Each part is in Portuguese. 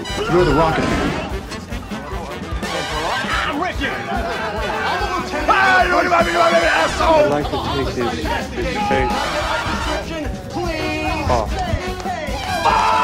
You're the rocket. I'm rich. Ah, you wanna be my baby, asshole. like to take his, his face. Oh.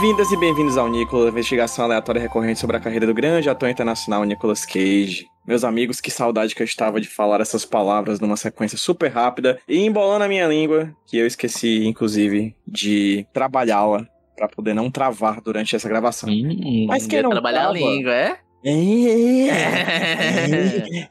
Bem-vindas e bem-vindos ao Nicolas, investigação aleatória recorrente sobre a carreira do grande ator internacional Nicolas Cage. Meus amigos, que saudade que eu estava de falar essas palavras numa sequência super rápida e embolando a minha língua, que eu esqueci, inclusive, de trabalhá-la para poder não travar durante essa gravação. Hum, Mas quem não trabalhar a língua, é? É, é,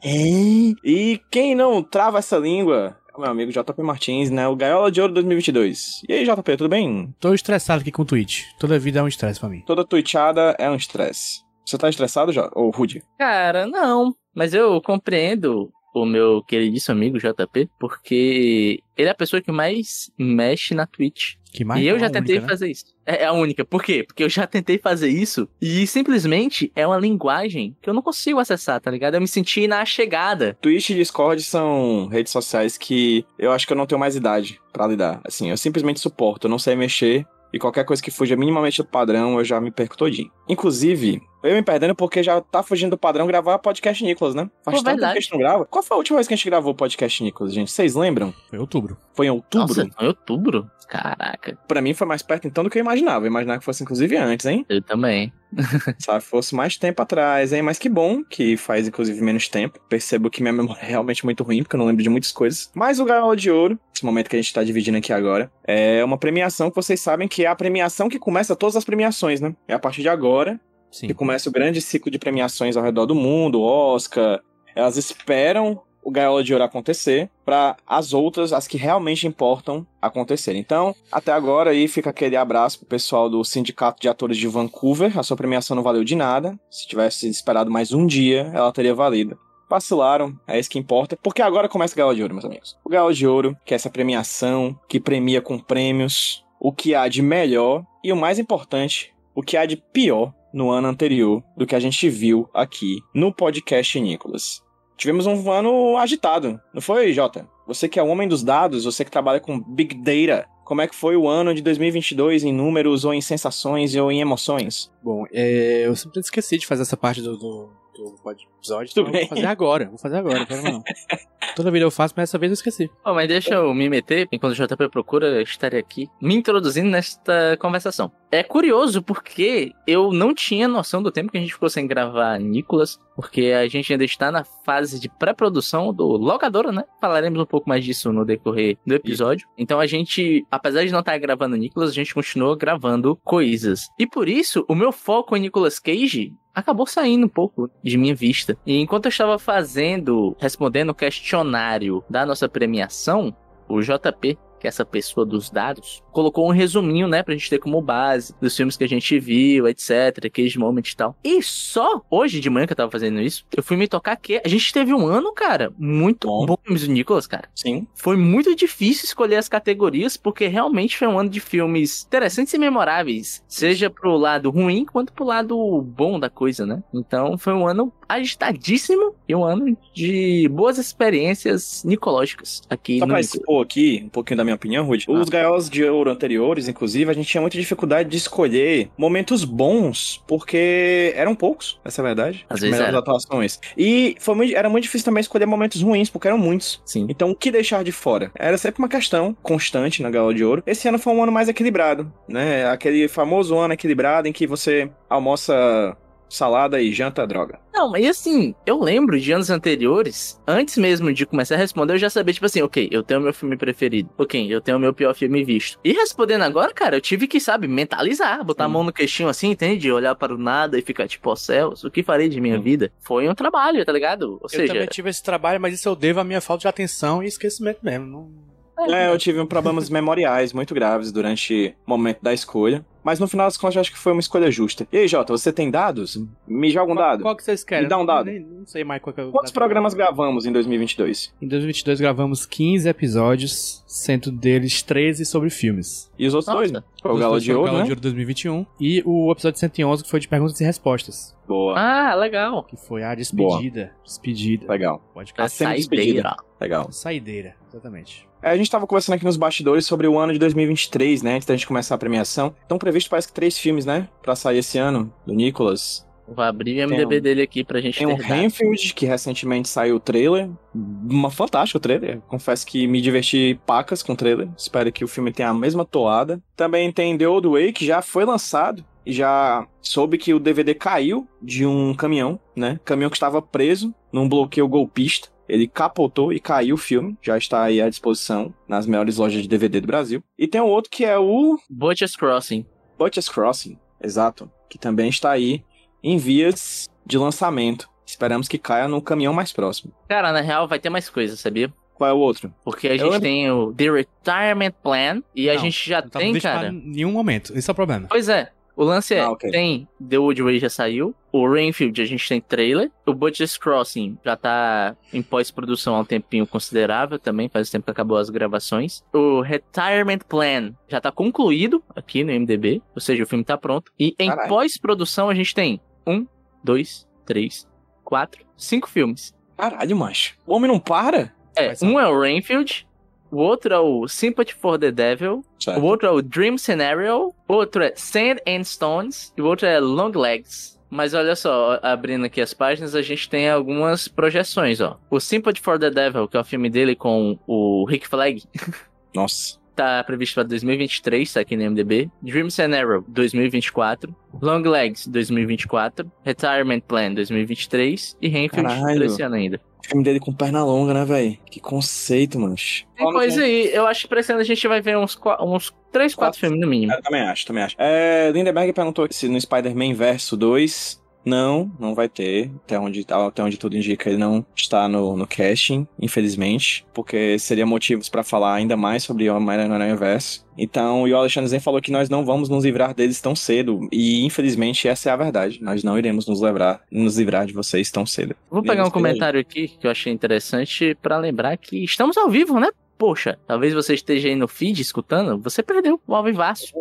é. E quem não trava essa língua o meu amigo JP Martins, né? O Gaiola de Ouro 2022. E aí, JP, tudo bem? Tô estressado aqui com o Twitch. Toda vida é um estresse pra mim. Toda tweetada é um estresse. Você tá estressado, já? Ô, Rude? Cara, não. Mas eu compreendo o meu queridíssimo amigo JP, porque ele é a pessoa que mais mexe na Twitch. Que mais e eu é já tentei única, né? fazer isso. É, é a única. Por quê? Porque eu já tentei fazer isso e simplesmente é uma linguagem que eu não consigo acessar, tá ligado? Eu me senti na chegada. Twitch e Discord são redes sociais que eu acho que eu não tenho mais idade pra lidar. Assim, eu simplesmente suporto, eu não sei mexer. E qualquer coisa que fuja minimamente do padrão, eu já me perco todinho. Inclusive, eu me perdendo porque já tá fugindo do padrão gravar podcast Nicolas, né? Faz Pô, tanto tempo que a gente não grava. Qual foi a última vez que a gente gravou o podcast Nicolas, gente? Vocês lembram? Foi outubro. Foi em outubro? Nossa, em outubro? Caraca, Pra mim foi mais perto então do que eu imaginava. Eu imaginava que fosse inclusive antes, hein? eu também. Sabe, fosse mais tempo atrás, hein? Mas que bom que faz, inclusive, menos tempo. Percebo que minha memória é realmente muito ruim, porque eu não lembro de muitas coisas. Mas o Gaiola de Ouro, esse momento que a gente tá dividindo aqui agora, é uma premiação que vocês sabem que é a premiação que começa todas as premiações, né? É a partir de agora Sim. que começa o grande ciclo de premiações ao redor do mundo, Oscar. Elas esperam o Gaiola de Ouro acontecer para as outras, as que realmente importam, acontecer. Então, até agora aí fica aquele abraço pro pessoal do Sindicato de Atores de Vancouver. A sua premiação não valeu de nada. Se tivesse esperado mais um dia, ela teria valido. Vacilaram, é isso que importa, porque agora começa o Gaiola de Ouro, meus amigos. O Gaiola de Ouro, que é essa premiação que premia com prêmios o que há de melhor e o mais importante, o que há de pior no ano anterior do que a gente viu aqui no podcast Nicolas. Tivemos um ano agitado, não foi, Jota? Você que é o homem dos dados, você que trabalha com Big Data, como é que foi o ano de 2022 em números ou em sensações ou em emoções? Bom, é, eu simplesmente esqueci de fazer essa parte do, do, do episódio. Tudo então eu bem. Vou fazer agora. Vou fazer agora, não. Toda vida eu faço, mas dessa vez eu esqueci. Pô, mas deixa eu me meter, enquanto o JP procura, eu estarei aqui me introduzindo nesta conversação. É curioso porque eu não tinha noção do tempo que a gente ficou sem gravar Nicolas, porque a gente ainda está na fase de pré-produção do Locadora, né? Falaremos um pouco mais disso no decorrer do episódio. Então a gente, apesar de não estar gravando Nicolas, a gente continuou gravando coisas. E por isso, o meu foco em Nicolas Cage acabou saindo um pouco de minha vista. E enquanto eu estava fazendo, respondendo o questionário da nossa premiação, o JP, que é essa pessoa dos dados, colocou um resuminho, né, pra gente ter como base dos filmes que a gente viu, etc, Cage Moment e tal. E só hoje de manhã que eu tava fazendo isso, eu fui me tocar que a gente teve um ano, cara, muito Bom. bom, filmes do Nicolas, cara. Sim. Foi muito difícil escolher as categorias, porque realmente foi um ano de filmes interessantes e memoráveis. Seja pro lado ruim, quanto pro lado bom da coisa, né? Então foi um ano agitadíssimo e um ano de boas experiências nicológicas aqui Só no pra expor aqui um pouquinho da minha opinião, Rude. Ah. Os gaiolas de ouro anteriores, inclusive, a gente tinha muita dificuldade de escolher momentos bons, porque eram poucos, essa é a verdade. Às As vezes melhores era. atuações. E foi muito, era muito difícil também escolher momentos ruins, porque eram muitos. Sim. Então, o que deixar de fora? Era sempre uma questão constante na Gaiola de Ouro. Esse ano foi um ano mais equilibrado, né? Aquele famoso ano equilibrado em que você almoça salada e janta droga. Não, mas assim, eu lembro de anos anteriores, antes mesmo de começar a responder, eu já sabia, tipo assim, ok, eu tenho meu filme preferido. Ok, eu tenho o meu pior filme visto. E respondendo agora, cara, eu tive que, sabe, mentalizar, botar a Sim. mão no queixinho assim, entende? Olhar para o nada e ficar tipo, ó céus, o que farei de minha Sim. vida? Foi um trabalho, tá ligado? Ou Eu seja, também tive esse trabalho, mas isso eu devo à minha falta de atenção e esquecimento mesmo. Não... É, eu tive problemas memoriais muito graves durante o momento da escolha. Mas no final das contas, eu acho que foi uma escolha justa. E aí, Jota, você tem dados? Me joga um Qual, dado. qual que vocês querem? Me dá um dado. Nem- não sei mais qual que é o Quantos programas gravamos em 2022? Em 2022 gravamos 15 episódios, sendo deles 13 sobre filmes. E os outros Nossa. dois? né? Foi o Galo Os de Ouro, o Galo né? de Ouro 2021 e o episódio 111 que foi de perguntas e respostas, Boa. Ah, legal. que foi a despedida. Despedida. Legal. Pode A ficar sempre saideira. Legal. saideira, exatamente. É, a gente tava conversando aqui nos bastidores sobre o ano de 2023, né? Antes da gente começar a premiação. Então, previsto parece que três filmes, né? Pra sair esse ano, do Nicolas. Vou abrir o MDB um- dele aqui pra gente Tem o dados. Renfield, que recentemente saiu o trailer. Uma fantástica o trailer. Confesso que me diverti pacas com o trailer. Espero que o filme tenha a mesma toada. Também tem The Old Way, que já foi lançado. E já soube que o DVD caiu de um caminhão, né? Caminhão que estava preso num bloqueio golpista. Ele capotou e caiu o filme. Já está aí à disposição nas melhores lojas de DVD do Brasil. E tem um outro que é o Butcher's Crossing. Butcher's Crossing, exato, que também está aí em vias de lançamento. Esperamos que caia no caminhão mais próximo. Cara, na real vai ter mais coisas, sabia? Qual é o outro? Porque a Eu gente lembro- tem o The Retirement Plan e a Não, gente já tem, cara. pra nenhum momento. Esse é o problema. Pois é. O lance é, Ah, ok. tem The Old Way já saiu, o Rainfield a gente tem trailer, o Butcher's Crossing já tá em pós-produção há um tempinho considerável também, faz tempo que acabou as gravações. O Retirement Plan já tá concluído aqui no MDB, ou seja, o filme tá pronto. E em pós-produção a gente tem um, dois, três, quatro, cinco filmes. Caralho, macho. O homem não para? É, um é o Rainfield, o outro é o Sympathy for the Devil, Certo. o outro é o Dream Scenario, o outro é Sand and Stones e o outro é Long Legs. Mas olha só, abrindo aqui as páginas, a gente tem algumas projeções, ó. O Sympathy for the Devil, que é o filme dele com o Rick Flag, Nossa. tá previsto para 2023, tá aqui no MDB. Dream Scenario, 2024. Long Legs, 2024. Retirement Plan, 2023. E Renfield, esse ano ainda. O filme dele com perna longa, né, velho? Que conceito, mancho. Tem coisa aí, eu acho que pra esse ano a gente vai ver uns, uns 3, 4 Quatro. filmes no mínimo. Eu também acho, também acho. É, Lindenberg perguntou se no Spider-Man Verso 2. Não, não vai ter. Até onde, até onde tudo indica, ele não está no, no casting, infelizmente. Porque seria motivos pra falar ainda mais sobre o Homem-Aranha Verso. Então, e o Alexandre Zen falou que nós não vamos nos livrar deles tão cedo. E infelizmente essa é a verdade. Nós não iremos nos livrar, nos livrar de vocês tão cedo. Vou pegar um comentário aqui que eu achei interessante pra lembrar que estamos ao vivo, né? Poxa, talvez você esteja aí no feed escutando, você perdeu o ao vivaço.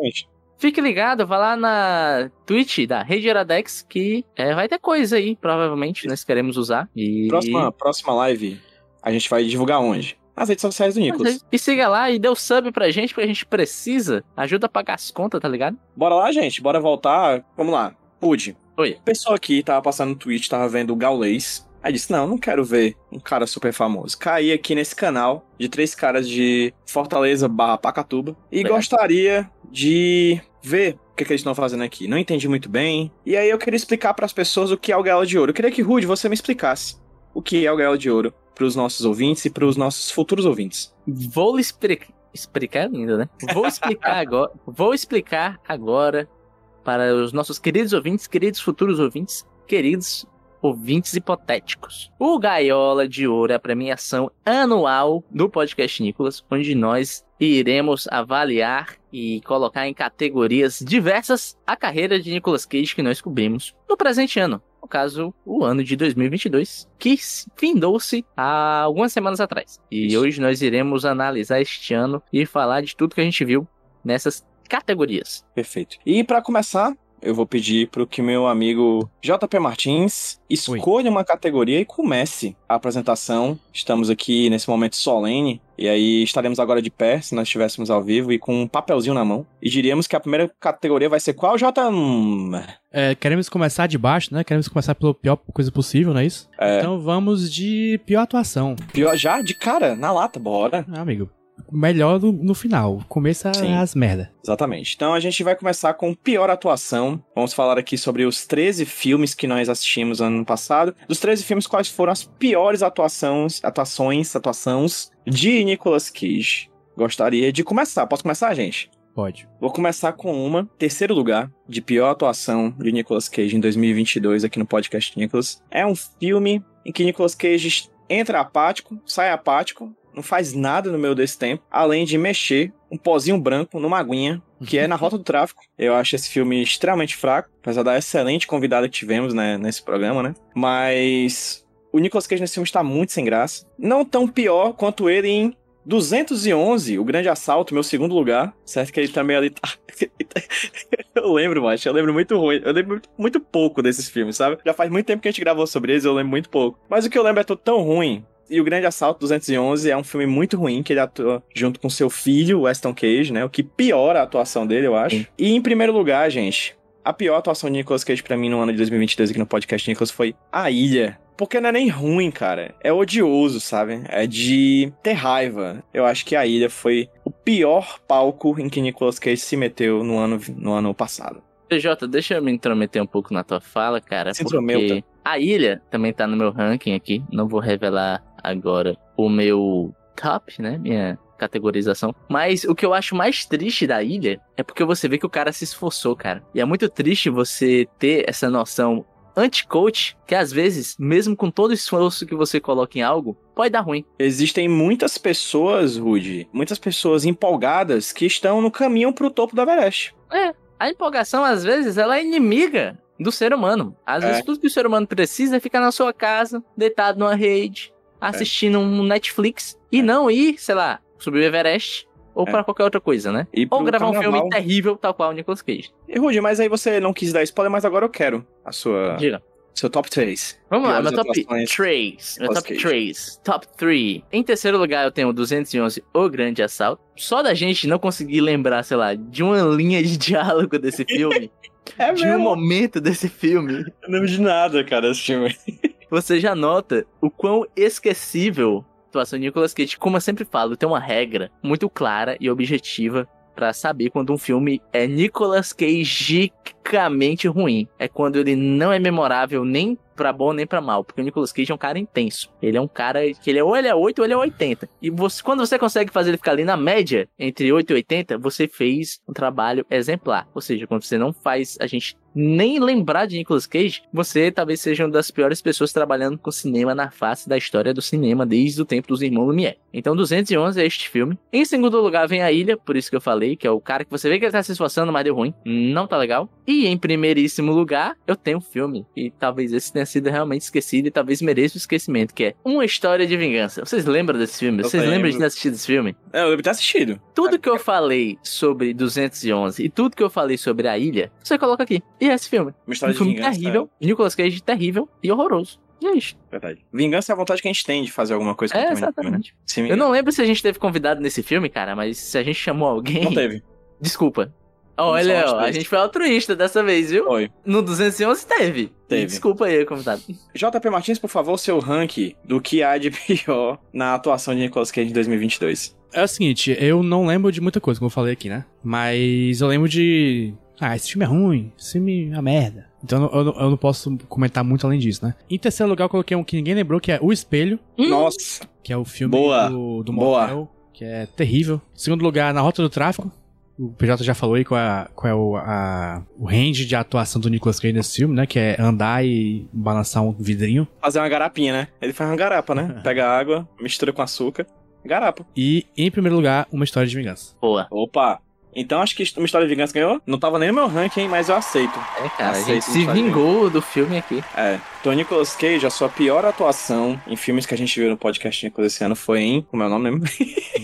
Fique ligado, vá lá na Twitch da Rede Iradex que é, vai ter coisa aí, provavelmente, nós queremos usar. E... Próxima, próxima live, a gente vai divulgar onde? Nas redes sociais do Nicolas. E siga lá e dê o sub pra gente, porque a gente precisa. Ajuda a pagar as contas, tá ligado? Bora lá, gente. Bora voltar. Vamos lá. Pude. Oi. Pessoa aqui tava passando no Twitch, tava vendo o Gaulês. Aí disse: Não, não quero ver um cara super famoso. Caí aqui nesse canal de três caras de Fortaleza barra Pacatuba. E gostaria de ver o que, que eles estão fazendo aqui. Não entendi muito bem. E aí eu queria explicar pras pessoas o que é o Gaiola de Ouro. Eu queria que, Rude, você me explicasse o que é o Gaiola de Ouro pros nossos ouvintes e pros nossos futuros ouvintes. Vou lhe explicar. Explicar ainda, né? Vou explicar agora. Vou explicar agora para os nossos queridos ouvintes, queridos futuros ouvintes, queridos ouvintes hipotéticos. O Gaiola de Ouro é a premiação anual do podcast Nicolas, onde nós iremos avaliar e colocar em categorias diversas a carreira de Nicolas Cage que nós cobrimos no presente ano. No caso, o ano de 2022, que findou-se há algumas semanas atrás. E Isso. hoje nós iremos analisar este ano e falar de tudo que a gente viu nessas categorias. Perfeito. E pra começar, eu vou pedir pro que meu amigo JP Martins escolha uma categoria e comece a apresentação. Estamos aqui nesse momento solene. E aí estaremos agora de pé, se nós estivéssemos ao vivo, e com um papelzinho na mão. E diríamos que a primeira categoria vai ser qual, J? É, queremos começar de baixo, né? Queremos começar pela pior coisa possível, não é isso? É. Então vamos de pior atuação. pior já? De cara, na lata, bora. Ah, amigo. Melhor no, no final. Começa Sim. as merda. Exatamente. Então a gente vai começar com pior atuação. Vamos falar aqui sobre os 13 filmes que nós assistimos ano passado. Dos 13 filmes, quais foram as piores atuações, atuações, atuações de Nicolas Cage? Gostaria de começar. Posso começar, gente? Pode. Vou começar com uma. Terceiro lugar de pior atuação de Nicolas Cage em 2022 aqui no podcast Nicolas. É um filme em que Nicolas Cage entra apático, sai apático, não faz nada no meio desse tempo, além de mexer um pozinho branco numa aguinha, que é na Rota do Tráfico. Eu acho esse filme extremamente fraco, apesar da excelente convidada que tivemos né, nesse programa, né? Mas o Nicolas Cage nesse filme está muito sem graça. Não tão pior quanto ele em 211, o Grande Assalto, meu segundo lugar. Certo que ele também ali tá... eu lembro, macho, eu lembro muito ruim. Eu lembro muito, pouco desses filmes, sabe? Já faz muito tempo que a gente gravou sobre eles, eu lembro muito pouco. Mas o que eu lembro é tudo tão ruim. E o Grande Assalto 211 é um filme muito ruim, que ele atua junto com seu filho, Weston Cage, né? O que piora a atuação dele, eu acho. Sim. E em primeiro lugar, gente, a pior atuação de Nicolas Cage pra mim no ano de 2022 aqui no podcast Nicolas foi A Ilha. Porque não é nem ruim, cara. É odioso, sabe? É de ter raiva. Eu acho que A Ilha foi o pior palco em que Nicolas Cage se meteu no ano, no ano passado. PJ, deixa eu me intrometer um pouco na tua fala, cara. Se porque intrometa. a ilha também tá no meu ranking aqui. Não vou revelar agora o meu top, né? Minha categorização. Mas o que eu acho mais triste da ilha é porque você vê que o cara se esforçou, cara. E é muito triste você ter essa noção anti-coach que às vezes, mesmo com todo o esforço que você coloca em algo, pode dar ruim. Existem muitas pessoas, Rudy, muitas pessoas empolgadas que estão no caminho pro topo do Everest. A empolgação, às vezes, ela é inimiga do ser humano. Às É. vezes, tudo que o ser humano precisa é ficar na sua casa, deitado numa rede, assistindo um Netflix, e não ir, sei lá, subir o Everest ou É. pra qualquer outra coisa, né? E Ou gravar um carnaval- filme terrível, tal qual o Nicolas Cage. E, Rudy, mas aí você não quis dar spoiler, mas agora eu quero a sua, Diga. seu top 3. Vamos lá, meu top atuações. 3. Meu top Cage. 3. Top 3. Em terceiro lugar, eu tenho o 211, O Grande Assalto. Só da gente não conseguir lembrar, sei lá, de uma linha de diálogo desse filme, É de um momento desse filme, Eu não lembro de nada, cara, esse filme. Você já nota o quão esquecível a atuação de Nicolas Cage. Como eu sempre falo, tem uma regra muito clara e objetiva pra saber quando um filme é Nicolas Cageicamente ruim. É quando ele não é memorável nem pra bom nem pra mal, porque o Nicolas Cage é um cara intenso. Ele é um cara que ele é ou ele é 8 ou ele é 80. E você, quando você consegue fazer ele ficar ali na média entre 8 e 80, você fez um trabalho exemplar. Ou seja, quando você não faz a gente nem lembrar de Nicolas Cage, você talvez seja uma das piores pessoas trabalhando com cinema na face da história do cinema desde o tempo dos irmãos Lumière. Então 211 é este filme. Em segundo lugar vem A Ilha, por isso que eu falei, que é o cara que você vê que ele tá se esforçando, mas deu ruim. Não tá legal. E em primeiríssimo lugar, eu tenho um filme. E talvez esse tenha sido realmente esquecido e talvez mereça o esquecimento, que é Uma História de Vingança. Vocês lembram desse filme? Eu Vocês lembram de lembro. ter assistido esse filme? É, eu lembro de ter assistido. Tudo que eu falei sobre 211 e tudo que eu falei sobre a ilha, você coloca aqui. E é esse filme. Uma Um história de filme vingança. terrível, Nicolas Cage terrível e horroroso. E é isso. é Verdade. Vingança é a vontade que a gente tem de fazer alguma coisa É, contra o filme, né? exatamente. Eu não lembro se a gente teve convidado nesse filme, cara, mas se a gente chamou alguém. Não teve. Desculpa. Olha, ó, a gente foi altruísta dessa vez, viu? Foi. No 211 teve. Teve. Desculpa aí, convidado. JP Martins, por favor, seu rank do que há de pior na atuação de Nicolas Cage em 2022. É o seguinte, eu não lembro de muita coisa, como eu falei aqui, né? Mas eu lembro de. Ah, esse filme é ruim, esse filme é uma merda. Então eu, não- eu não posso comentar muito além disso, né? Em terceiro lugar, eu coloquei um que ninguém lembrou, que é O Espelho, Hum. Nossa. que é o filme Boa. do, do Boa. motel, que é terrível. Em segundo lugar, Na Rota do Tráfico. O PJ já falou aí qual é, qual é o, a- o range de atuação do Nicolas Cage nesse filme, né? Que é andar e balançar um vidrinho. Fazer uma garapinha, né? Ele faz uma garapa, né? Pega água, mistura com açúcar. Garapa. E, em primeiro lugar, Uma História de Vingança. Boa. Opa. Então acho que uma história de vingança ganhou. Não tava nem no meu ranking, mas eu aceito. É, cara, a Aceito gente se História de vingou do filme aqui. É. Então, Nicolas Cage, a sua pior atuação em filmes que a gente viu no podcast Nicolas esse ano foi em. Como é o nome mesmo?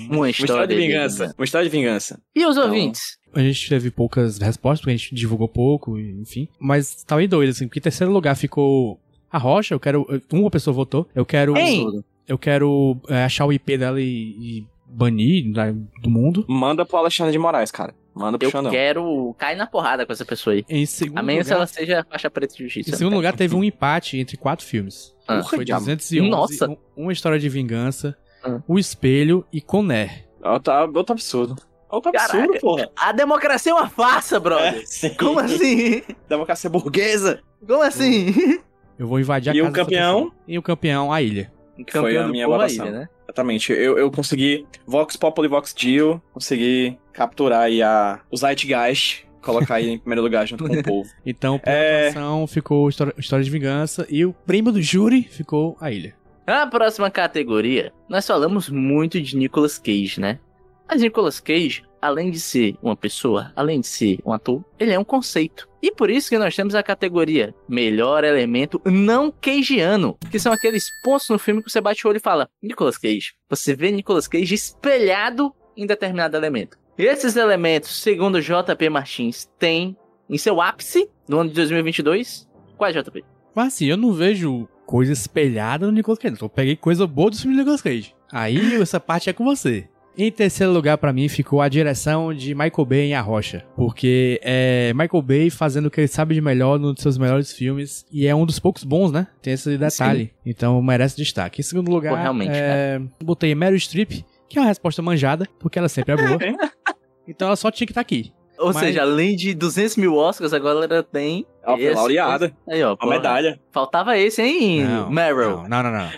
Uma Uma história, história de vingança. Uma história de vingança. E os Então, ouvintes? A gente teve poucas respostas, porque a gente divulgou pouco, enfim. Mas tava aí doido, assim, porque em terceiro lugar ficou a Rocha, eu quero. Uma pessoa votou. Eu quero. Ei! Eu quero é, achar o IP dela e, e banir né, do mundo. Manda pro Alexandre de Moraes, cara. Manda pro Eu Xandão. quero cair na porrada com essa pessoa aí. Em segundo A menos lugar, ela seja faixa preta de justiça. em segundo lugar teve um empate entre quatro filmes. Ah, Porra, Foi diabo. 211, Nossa. um- Uma História de Vingança, Ah. O Espelho e Conner. Outro, outro absurdo. Outro Caraca. absurdo, porra. A democracia é uma farsa, brother. É. Como assim? Democracia burguesa. Como assim? Eu vou invadir a E o casa dessa campeão? pessoa. E o campeão, a ilha. Foi a minha votação. aí, né? Exatamente. Eu, eu consegui Vox Populi Vox Dio, consegui capturar aí a, o Zeitgeist, colocar aí em primeiro lugar junto com o povo. Então, pela É. atuação, ficou história, história de Vingança. E o prêmio do júri ficou a ilha. Na próxima categoria, nós falamos muito de Nicolas Cage, né? Mas Nicolas Cage, além de ser uma pessoa, além de ser um ator, ele é um conceito. E por isso que nós temos a categoria Melhor Elemento Não Cageano, que são aqueles pontos no filme que você bate o olho e fala, Nicolas Cage. Você vê Nicolas Cage espelhado em determinado elemento. E esses elementos, segundo JP Martins, tem em seu ápice no ano de 2022. Quais, JP? Mas assim, eu não vejo coisa espelhada no Nicolas Cage. Eu peguei coisa boa do filme do Nicolas Cage. Aí essa parte é com você. Em terceiro lugar pra mim ficou a direção de Michael Bay em A Rocha, porque é Michael Bay fazendo o que ele sabe de melhor num dos seus melhores filmes e é um dos poucos bons, né? Tem esse detalhe, então merece destaque. Em segundo lugar, Pô, realmente, é, botei Meryl Streep, que é uma resposta manjada, porque ela sempre é boa. então ela só tinha que estar aqui. Ou Mas- seja, além de 200 mil Oscars, agora ela tem. Ó, foi esse- laureada. Aí, ó. Uma porra. medalha. Faltava esse, hein, Não, Meryl? Não, não, não, não.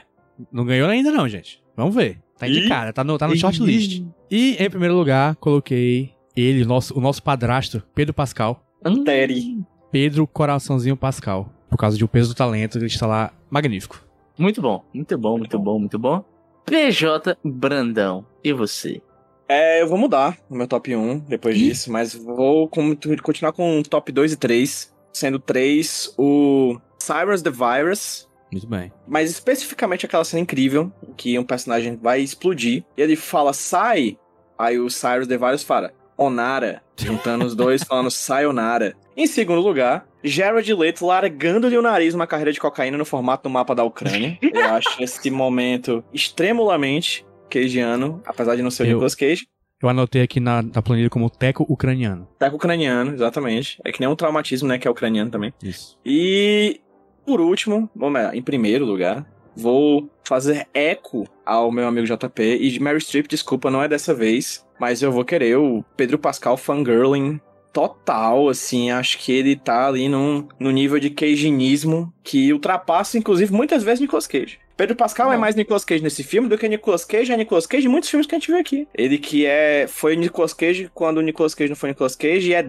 Não ganhou ainda não, gente. Vamos ver. Tá indicada, tá no, tá no shortlist. E em primeiro lugar, coloquei ele, o nosso, o nosso padrasto, Pedro Pascal. Terry. Pedro Coraçãozinho Pascal. Por causa de O Peso do Talento, ele está lá magnífico. Muito bom, muito bom, muito bom, muito bom. PJ Brandão, e você? É, eu vou mudar o meu top 1 depois disso, mas vou continuar com o top 2 e 3. Sendo 3 o Cyrus the Virus, Muito bem. mas especificamente aquela cena incrível que um personagem vai explodir e ele fala sai, aí o Cyrus the Virus fala Onara, juntando os dois falando Sayonara. Em segundo lugar, Jared Leto largando-lhe o nariz numa carreira de cocaína no formato do mapa da Ucrânia. Eu acho esse momento extremamente cageano, apesar de não ser o Eu- Nicolas Cage. Eu anotei aqui na, na planilha como teco ucraniano. Com ucraniano, exatamente. É que nem um traumatismo, né? Que é ucraniano também. Isso. E por último, vamos lá, em primeiro lugar, vou fazer eco ao meu amigo JP. E Mary Streep, desculpa, não é dessa vez. Mas eu vou querer o Pedro Pascal fangirling total, assim. Acho que ele tá ali num, num nível de caginismo que ultrapassa, inclusive, muitas vezes Nicolas Cage. Pedro Pascal é Não. mais Nicolas Cage nesse filme do que Nicolas Cage é Nicolas Cage em muitos filmes que a gente viu aqui. Ele que é foi Nicolas Cage quando o Nicolas Cage não foi Nicolas Cage e é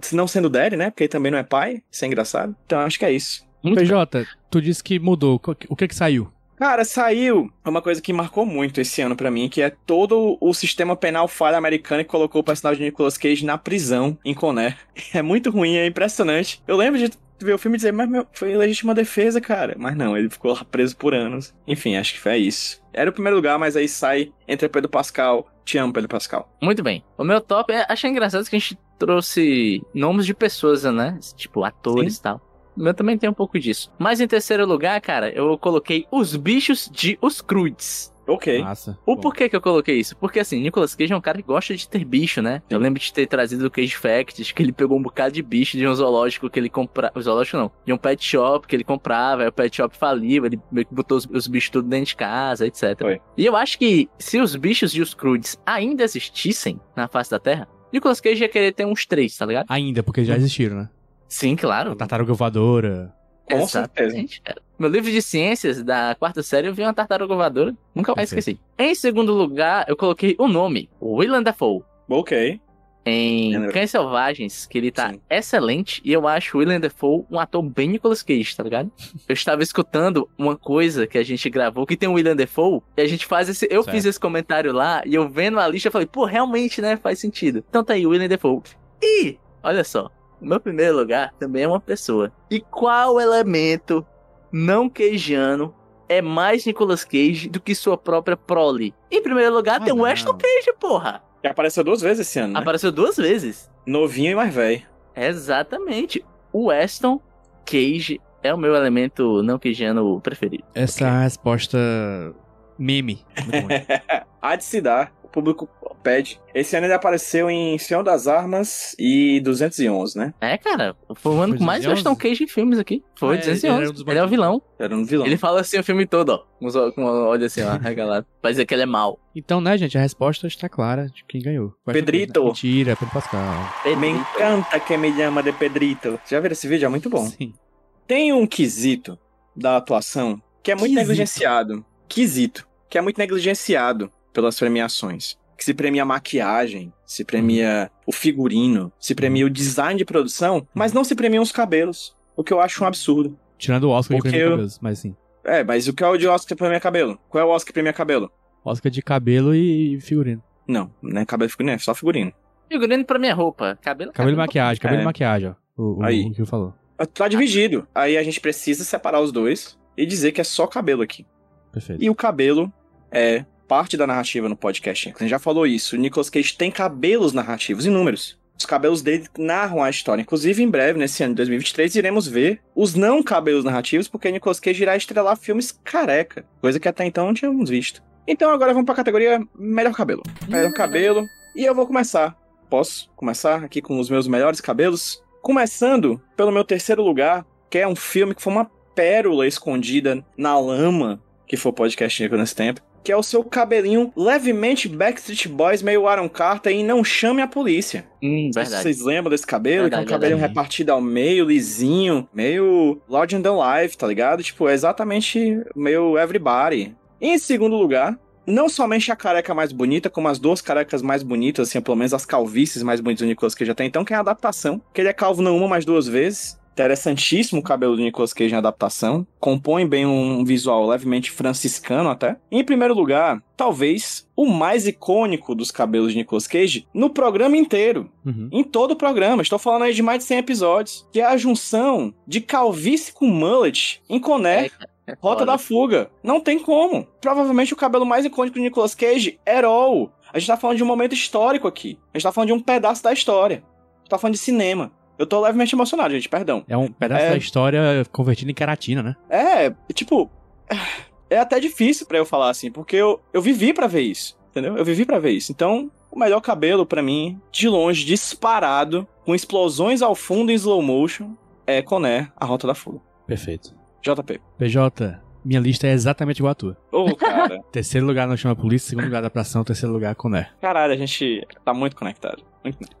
se não sendo Daddy, né? Porque ele também não é pai. Isso é engraçado. Então acho que é isso. Muito. PJ, tu disse que mudou. O que que saiu? Cara, saiu uma coisa que marcou muito esse ano pra mim, que é todo o sistema penal falha americano que colocou o personagem de Nicolas Cage na prisão em Conner. É muito ruim, é impressionante. Eu lembro de ver o filme e dizer, mas meu, foi legítima defesa, cara. Mas não, ele ficou lá preso por anos. Enfim, acho que foi isso. Era o primeiro lugar, mas aí sai entre Pedro Pascal. Te amo, Pedro Pascal. Muito bem. O meu top, é, achei engraçado que a gente trouxe nomes de pessoas, né? Tipo, atores e tal. O meu também tem um pouco disso. Mas em terceiro lugar, cara, eu coloquei os bichos de Os Crudes. Ok. Massa. O Bom. porquê que eu coloquei isso? Porque assim, Nicolas Cage é um cara que gosta de ter bicho, né? Eu lembro de ter trazido o Cage Facts, que ele pegou um bocado de bicho de um zoológico que ele comprava. Zoológico não, de um pet shop que ele comprava, aí o pet shop faliu, ele meio que botou os, os bichos tudo dentro de casa, etc. Foi. E eu acho que se os bichos de os Crudes ainda existissem na face da Terra, Nicolas Cage ia querer ter uns três, tá ligado? Ainda, porque já existiram, né? Sim, claro. A tartaruga voadora. Com certeza. Exatamente, cara. Meu livro de ciências da quarta série eu vi uma tartaruga voadora. Nunca mais Perfeito. esqueci. Em segundo lugar, eu coloquei o nome, Willem Dafoe. Ok. Em? Cães Selvagens, que ele tá Sim. excelente, e eu acho o Willem Dafoe um ator bem Nicolas Cage, tá ligado? Eu estava escutando uma coisa que a gente gravou, que tem o Willem Dafoe, e a gente faz esse... Eu Certo. fiz esse comentário lá, e eu vendo a lista, eu falei, pô, realmente, né, faz sentido. Então tá aí, o Willem Dafoe. E, olha só, o meu primeiro lugar também é uma pessoa. E qual elemento não queijano é mais Nicolas Cage do que sua própria prole? Em primeiro lugar, Ah, tem o. Ashton Cage, porra! Que apareceu duas vezes esse ano, né? Apareceu duas vezes. Novinho e mais velho. Exatamente. O Aston Cage é o meu elemento não queijano preferido. Essa é a resposta meme. Há de se dar. Público Pede. Esse ano ele apareceu em Senhor das Armas e 211, né? É, cara, foi o ano com mais 211? Weston Cage em filmes aqui. Foi Ah, ele- ele 211. era um dos Ele é o vilão. Era um vilão. Ele fala assim o filme todo, ó. Com o olho assim, ó, regalado. Pra dizer que ele é mau. Então, né, gente, a resposta está clara de quem ganhou. Pedrito. Né? Mentira, Pedro Pascal. Me encanta que me chama de Pedrito. Já viram esse vídeo? É muito bom. Sim. Tem um quesito da atuação que é muito Quesito. negligenciado. Quesito. Que é muito negligenciado pelas premiações. Que se premia a maquiagem, se premia o figurino, se premia o design de produção, mas não se premiam os cabelos. O que eu acho um absurdo. Tirando o Oscar de Porque premia eu- cabelos, mas sim. É, mas o que é o de Oscar que premia cabelo? Qual é o Oscar que premia cabelo? Oscar de cabelo e figurino. Não, não é cabelo e figurino, é só figurino. Figurino pra minha roupa. Cabelo. Cabelo e maquiagem, cabelo É. e maquiagem, ó. O, o, Aí. o que eu falou. Tá dividido. Aí a gente precisa separar os dois e dizer que é só cabelo aqui. Perfeito. E o cabelo é parte da narrativa no podcast. A gente já falou isso. O Nicolas Cage tem cabelos narrativos, inúmeros. Os cabelos dele narram a história. Inclusive, em breve, nesse ano de 2023, iremos ver os não cabelos narrativos, porque Nicolas Cage irá estrelar filmes careca. Coisa que até então não tínhamos visto. Então agora vamos pra categoria melhor cabelo. Melhor cabelo. E eu vou começar. Posso começar aqui com os meus melhores cabelos? Começando pelo meu terceiro lugar, que é um filme que foi uma pérola escondida na lama, que foi o podcast Nico nesse tempo, que é o seu cabelinho levemente Backstreet Boys, meio Aaron Carter em Não Chame a Polícia. Hum, verdade. Vocês lembram desse cabelo? que é um Verdade, cabelinho verdade. repartido ao meio, lisinho, meio Larger Than Life, tá ligado? Tipo, é exatamente meio Everybody. Em segundo lugar, não somente a careca mais bonita, como as duas carecas mais bonitas, assim, pelo menos as calvícies mais bonitas do Nicolas Cage até então, que é a adaptação. Que ele é calvo não uma, mas duas vezes. Interessantíssimo o cabelo do Nicolas Cage em adaptação. Compõe bem um visual levemente franciscano até. Em primeiro lugar, talvez o mais icônico dos cabelos de Nicolas Cage no programa inteiro. Uhum. Em todo o programa. Estou falando aí de mais de 100 episódios. Que é a junção de calvície com mullet em Coné. É, é Rota da fuga. Não tem como. Provavelmente o cabelo mais icônico do Nicolas Cage era o. A gente tá falando de um momento histórico aqui. A gente tá falando de um pedaço da história. A gente tá falando de cinema. Eu tô levemente emocionado, gente, perdão. É um pedaço É. da história convertido em queratina, né? É, tipo. É até difícil pra eu falar assim, porque eu, eu vivi pra ver isso. Entendeu? Eu vivi pra ver isso. Então, o melhor cabelo pra mim, de longe, disparado, com explosões ao fundo em slow motion, é Coné, a Rota da Fuga. Perfeito. JP. PJ, minha lista é exatamente igual a tua. Ô, cara. Terceiro lugar não chama polícia, segundo lugar adaptação, terceiro lugar Conner. Caralho, a gente tá muito conectado. Muito conectado.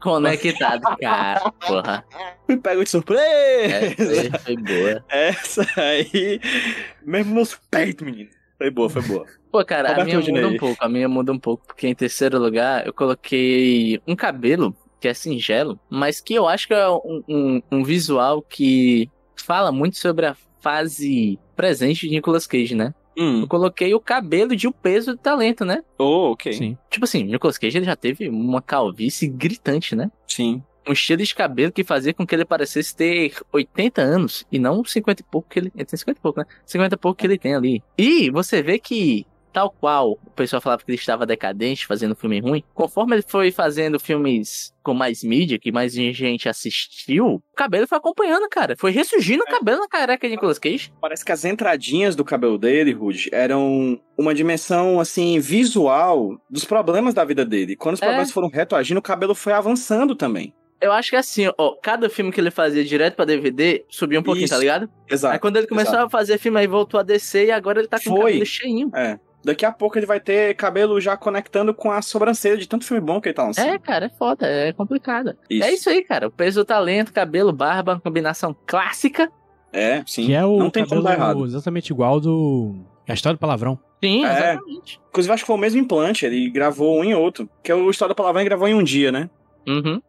Conner quitado. Conectado, cara. Porra. Me pego de surpresa! É, foi, boa. Essa aí. Mesmo nos peitos, menino. Foi boa, foi boa. Pô, cara, a Roberto minha Rodinei. muda um pouco. A minha muda um pouco, porque em terceiro lugar eu coloquei um cabelo que é singelo, mas que eu acho que é um, um, um visual que fala muito sobre a fase presente de Nicolas Cage, né? Hum. Eu coloquei o cabelo de o peso do talento, né? Oh, ok. Sim. Tipo assim, Nicolas Cage ele já teve uma calvície gritante, né? Sim. Um estilo de cabelo que fazia com que ele parecesse ter 80 anos e não 50 e pouco que ele. Ele tem 50 e pouco, né? 50 e pouco que ele tem ali. E você vê que, tal qual o pessoal falava que ele estava decadente, fazendo filme ruim, conforme ele foi fazendo filmes com mais mídia, que mais gente assistiu, o cabelo foi acompanhando, cara. Foi ressurgindo o cabelo na careca de Nicolas Cage. Parece que as entradinhas do cabelo dele, Rude, eram uma dimensão, assim, visual dos problemas da vida dele. Quando os É. problemas foram retroagindo, o cabelo foi avançando também. Eu acho que assim, ó, cada filme que ele fazia direto pra DVD subia um pouquinho, Isso. tá ligado? Exato. Aí quando ele começou exato. a fazer filme, aí voltou a descer e agora ele tá com o Foi. cabelo cheinho. É. Daqui a pouco ele vai ter cabelo já conectando com a sobrancelha de tanto filme bom que ele tá lançando. É, cara, é foda, é complicado. Isso. É isso aí, cara. O peso do talento, cabelo, barba, uma combinação clássica. É, sim. Que é o Não tem como dar errado. exatamente igual do. É a história do palavrão. Sim, É. exatamente. Inclusive, acho que foi o mesmo implante. Ele gravou um em outro. Que é o História da Palavra ele gravou em um dia, né? Uhum.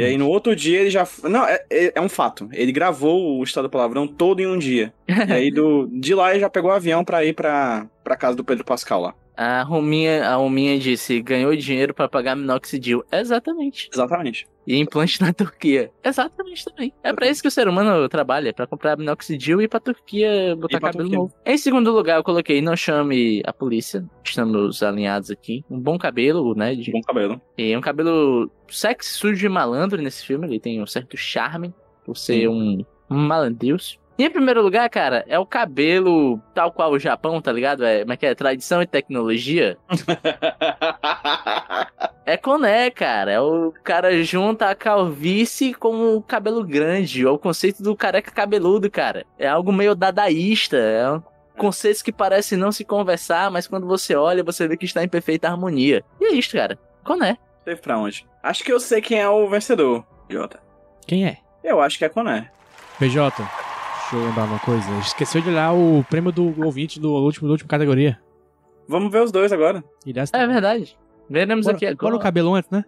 E aí no outro dia ele já. Não, é, é- é um fato. Ele gravou o Estado do Palavrão todo em um dia. e aí do, de lá ele já pegou o avião pra ir pra, pra casa do Pedro Pascal lá. A Rominha, a Rominha disse, ganhou dinheiro pra pagar minoxidil. Exatamente. Exatamente. E implante na Turquia. Exatamente também. É pra isso que o ser humano trabalha, pra comprar minoxidil e pra Turquia botar pra cabelo Turquia. novo. Em segundo lugar, eu coloquei Não Chame a Polícia. Estamos alinhados aqui. Um bom cabelo, né? De Bom cabelo. E um cabelo sexy, sujo e malandro nesse filme. Ele tem um certo charme por ser um, um malandreus. Em primeiro lugar, cara, é o cabelo tal qual o Japão, tá ligado? É, como é que é? Tradição e tecnologia. É coné, cara. É o cara junta a calvície com o cabelo grande. É o conceito do careca cabeludo, cara. É algo meio dadaísta. É um conceitos que parecem não se conversar, mas quando você olha, você vê que está em perfeita harmonia. E é isto, cara. Coné. Teve pra onde? Acho que eu sei quem é o vencedor, Jota. Quem é? Eu acho que é Coné. PJ, deixa eu lembrar uma coisa. Esqueceu de olhar o prêmio do ouvinte do último, da última categoria. Vamos ver os dois agora. E dessa É verdade. Veremos aqui agora. bora o cabelo antes, né?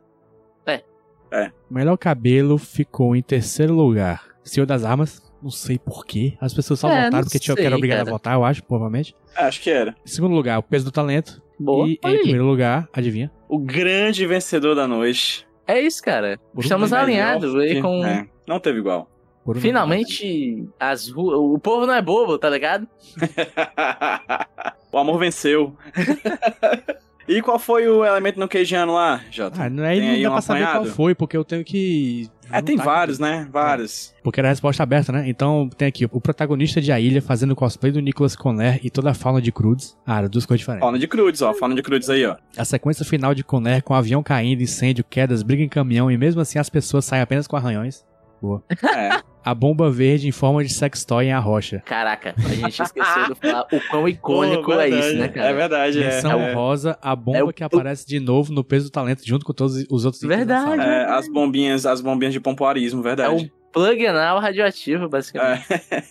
É. É. O melhor cabelo ficou em terceiro lugar. Senhor das Armas. Não sei porquê. As pessoas só É, votaram porque tinha que era obrigado cara. a votar, eu acho, provavelmente. É, Acho que era. Em segundo lugar, o peso do talento. Boa. E em primeiro lugar, adivinha? O grande vencedor da noite. É isso, cara. Por Estamos alinhados aí com. É, não teve igual. Finalmente, as ruas. O povo não é bobo, tá ligado? o amor venceu. e qual foi o elemento no queijano lá, Jota? Ah, não, aí Tem não aí dá um pra saber qual foi, porque eu tenho que. É, tem vários, aqui. né? Vários. Porque era a resposta aberta, né? Então tem aqui o protagonista de A Ilha fazendo cosplay do Nicholas Conner e toda a fauna de Crudes. Ah, era duas coisas diferentes. Fauna de crudes, ó. Fauna de crudes aí, ó. A sequência final de Conner com avião caindo, incêndio, quedas, briga em caminhão e mesmo assim as pessoas saem apenas com arranhões. Boa. É. A bomba verde em forma de sextoy em Arrocha. Caraca, a gente esqueceu de falar o quão icônico Pô, é verdade. isso, né, cara? É verdade, é. Menção é. rosa, a bomba É o- que aparece de novo no peso do talento junto com todos os outros Verdade. É, as bombinhas, as bombinhas de pompoarismo, É verdade. o plug anal radioativo, basicamente. É.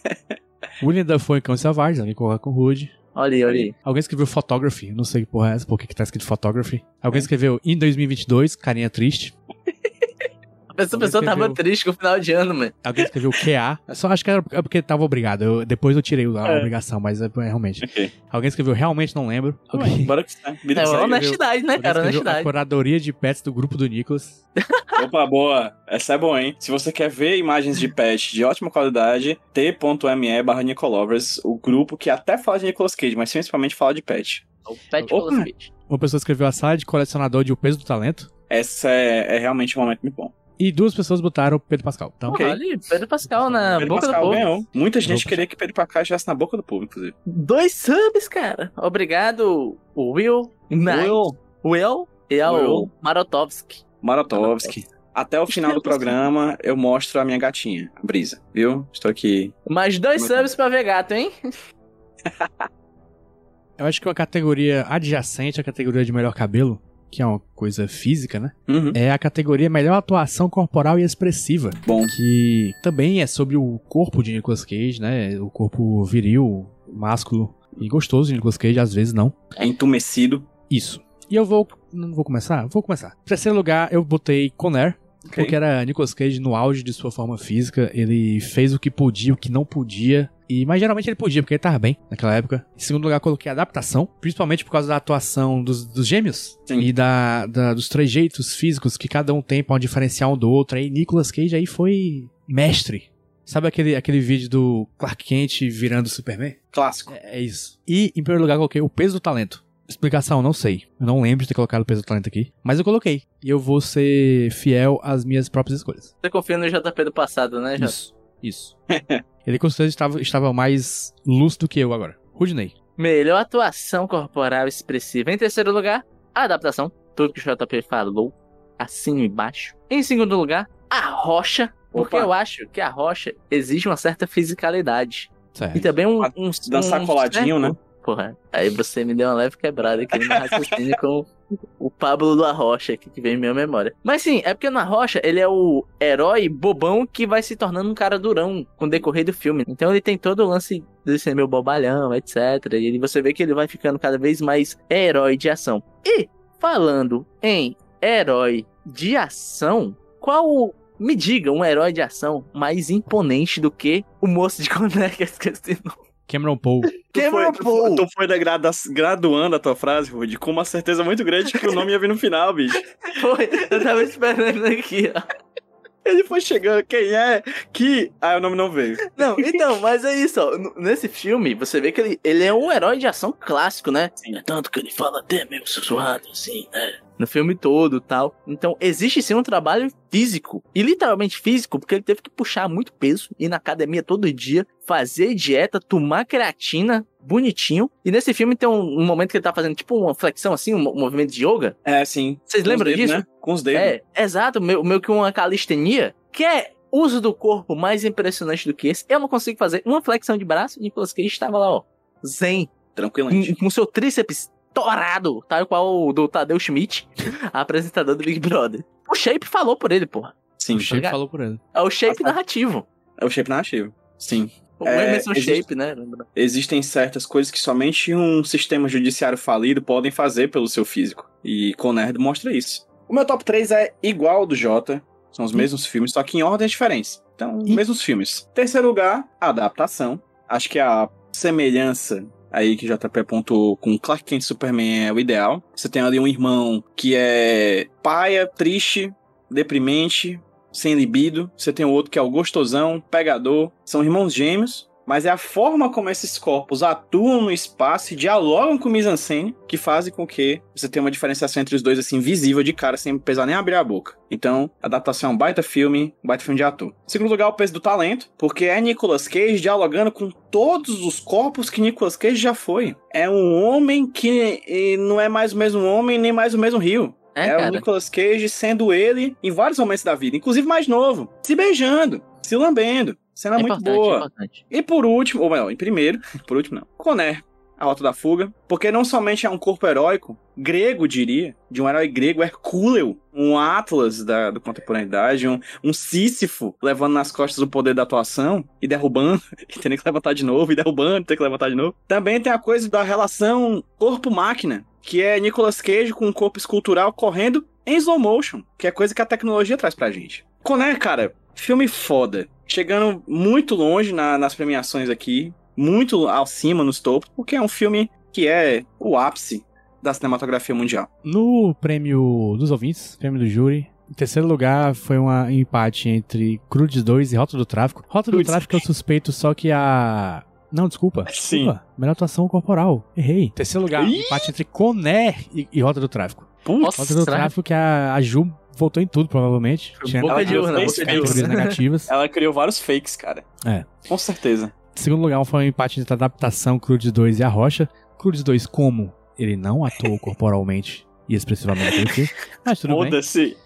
William Dafoe em Cão Selvagens, alguém coloca com Rude. Olha aí, olha aí. Alguém escreveu Photography, não sei que porra é essa, por que que tá escrito Photography. Alguém escreveu em 2022, carinha triste. Essa pessoa tava escreveu- triste com o final de ano, mano. Alguém escreveu QA. Eu só acho que era é porque tava obrigado. Eu- depois eu tirei a É. obrigação, mas é, é realmente. Ok. Alguém escreveu realmente não lembro. Alguém, Bora que tá. Vida É segue. honestidade, né, cara? escreveu a Honestidade. curadoria de pets do grupo do Nicholas. Opa, boa. Essa é boa, hein? Se você quer ver imagens de pet de ótima qualidade, t.me barra Nicolovers, o grupo que até fala de Nicolas Cage, mas principalmente fala de pet. O Pet Opa. Nicolas Cage. Uma pessoa escreveu a sala de colecionador de O Peso do Talento. Essa é, é realmente um momento muito bom. E duas pessoas botaram Pedro Pascal. Então, Ok. Porra, ali, Pedro Pascal na Pedro boca Pascal do povo. ganhou. Muita gente Opa. queria que Pedro Pascal estivesse na boca do povo, inclusive. Dois subs, cara. Obrigado, Will Knight. Will Will e ao Will. Marotovski. Marotovski. Até o final do programa, eu mostro a minha gatinha, a Brisa, viu? Estou aqui. Mais dois é subs pra ver gato, hein? eu acho que uma categoria adjacente à categoria de melhor cabelo, que é uma coisa física, né? Uhum. É a categoria melhor atuação corporal e expressiva. Bom. que também é sobre o corpo de Nicolas Cage, né? O corpo viril, másculo e gostoso de Nicolas Cage, às vezes não. É entumecido. Isso. E eu vou. Não vou começar? Vou começar. Em terceiro lugar, eu botei Conner. Ok. Porque era Nicolas Cage no auge de sua forma física. Ele fez o que podia, o que não podia. E, mas geralmente ele podia, porque ele tava bem naquela época. Em segundo lugar, coloquei adaptação, principalmente por causa da atuação dos, dos gêmeos Sim. e da, da- dos trejeitos físicos que cada um tem pra um diferenciar um do outro. Aí Nicolas Cage aí foi mestre. Sabe aquele, aquele vídeo do Clark Kent virando Superman? Clássico. É, é isso. E, em primeiro lugar, coloquei o peso do talento. Explicação, não sei. Eu não lembro de ter colocado o peso do talento aqui. Mas eu coloquei. E eu vou ser fiel às minhas próprias escolhas. Você confia no JP do passado, né, Jota? Isso. Isso. Ele com certeza estava, estava mais lúcido que eu agora. Rudney. Melhor atuação corporal expressiva. Em terceiro lugar, a adaptação. Tudo que o JP falou. E embaixo. Em segundo lugar, a rocha. Porque Opa. eu acho que a rocha exige uma certa fisicalidade. Certo. E também um. Um dançar um coladinho, certo- né? Porra, aí você me deu uma leve quebrada aqui no raciocínio com o Pablo do Arrocha aqui que vem em minha memória. Mas sim, é porque no Arrocha ele é o herói bobão que vai se tornando um cara durão com o decorrer do filme. Então ele tem todo o lance de ser meio bobalhão, etc. E você vê que ele vai ficando cada vez mais herói de ação. E, falando em herói de ação, qual me diga um herói de ação mais imponente do que o moço de eu esqueci o nome. Cameron Poe. Tu Cameron foi, Poe. tu foi degrada- graduando a tua frase, Rude, com uma certeza muito grande que o nome ia vir no final, bicho. Foi, eu tava esperando aqui, ó. Ele foi chegando, quem é? Que. Ah, o nome não veio. Não, então, mas é isso, ó. Nesse filme, você vê que ele, ele é um herói de ação clássico, né? Sim. É tanto que ele fala até meio sussurrado, assim, né? No filme todo tal. Então, existe sim um trabalho físico. E literalmente físico, porque ele teve que puxar muito peso, ir na academia todo dia, fazer dieta, tomar creatina bonitinho. E nesse filme tem um, um momento que ele tá fazendo tipo uma flexão assim, um, um movimento de yoga. É, sim. Vocês lembram dedos, disso? Né? Com os dedos. É, exato, meio, meio que uma calistenia, que é uso do corpo mais impressionante do que esse. Eu não consigo fazer uma flexão de braço, Nicolas Cage estava lá, ó, zen, Tranquilamente. com, com seu tríceps torado, tal qual o do Tadeu Schmidt, apresentador do Big Brother. O Shape falou por ele, porra. Sim. O Shape ligado? falou por ele. É o Shape Nossa. narrativo. É o shape narrativo. Sim. O É, Emerson existe- Shape, né? Existem certas coisas que somente um sistema judiciário falido podem fazer pelo seu físico. E Conerd mostra isso. O meu top 3 é igual ao do Jota. São os mesmos filmes, só que em ordens diferentes. Então, Ih. mesmos filmes. Terceiro lugar, adaptação. Acho que a semelhança aí que JP apontou com Clark Kent Superman é o ideal. Você tem ali um irmão que é paia, triste, deprimente, sem libido. Você tem o outro que é o gostosão, pegador. São irmãos gêmeos. Mas é a forma como esses corpos atuam no espaço e dialogam com o mise-en-scène que fazem com que você tenha uma diferenciação entre os dois, assim, visível de cara, sem precisar nem abrir a boca. Então, a adaptação é um baita filme, um baita filme de ator. Em segundo lugar, o peso do talento, porque é Nicolas Cage dialogando com todos os corpos que Nicolas Cage já foi. É um homem que não é mais o mesmo homem, nem mais o mesmo rio. É, É, o. Nicolas Cage sendo ele em vários momentos da vida, inclusive mais novo, se beijando, se lambendo. Cena É muito é boa. importante. E por último, ou melhor, em primeiro, por último não, Conner, a Rota da Fuga, porque não somente é um corpo heróico, grego diria, de um herói grego, Hercúleo, um Atlas da, da contemporaneidade, um, um Sísifo levando nas costas o poder da atuação e derrubando, e tendo que levantar de novo, e derrubando, e ter que levantar de novo. Também tem a coisa da relação corpo-máquina, que é Nicolas Cage com um corpo escultural correndo em slow motion, que é coisa que a tecnologia traz pra gente. Conner, cara, filme foda. Chegando muito longe na- nas premiações aqui, muito acima nos topos, porque é um filme que é o ápice da cinematografia mundial. No prêmio dos ouvintes, prêmio do júri, em terceiro lugar foi um empate entre Crudes 2 e Rota do Tráfico. Rota do Crudes. Tráfico eu suspeito só que a. Não, desculpa. Sim. Desculpa. Melhor atuação corporal. Errei. Terceiro lugar, Ih! empate entre Conner e, e Rota do Tráfico. Nossa, Rota do? Tráfico que a, a Ju voltou em tudo, provavelmente. Tinha Boca de urna, boca de urna. negativas. Ela criou vários fakes, cara. É. Com certeza. Segundo lugar, foi um empate entre a adaptação Crudes 2 e a Rocha. Crudes 2, como ele não atuou corporalmente e expressivamente filme, mas tudo bem. Foda-se.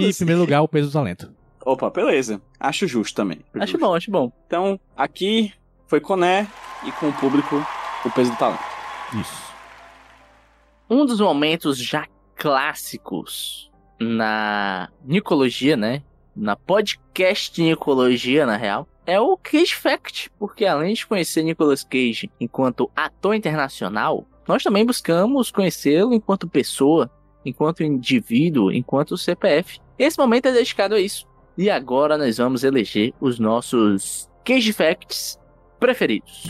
E em primeiro lugar, o peso do talento. Opa, beleza. Acho justo também. Acho bom, acho bom. Então, aqui foi Coné e com o público o peso do talento. Isso. Um dos momentos já clássicos na Nicologia, né? Na podcast Nicologia, na real, é o Cage Fact, porque além de conhecer Nicolas Cage enquanto ator internacional, nós também buscamos conhecê-lo enquanto pessoa, enquanto indivíduo, enquanto CPF. Esse momento é dedicado a isso. E agora nós vamos eleger os nossos Cage Facts preferidos.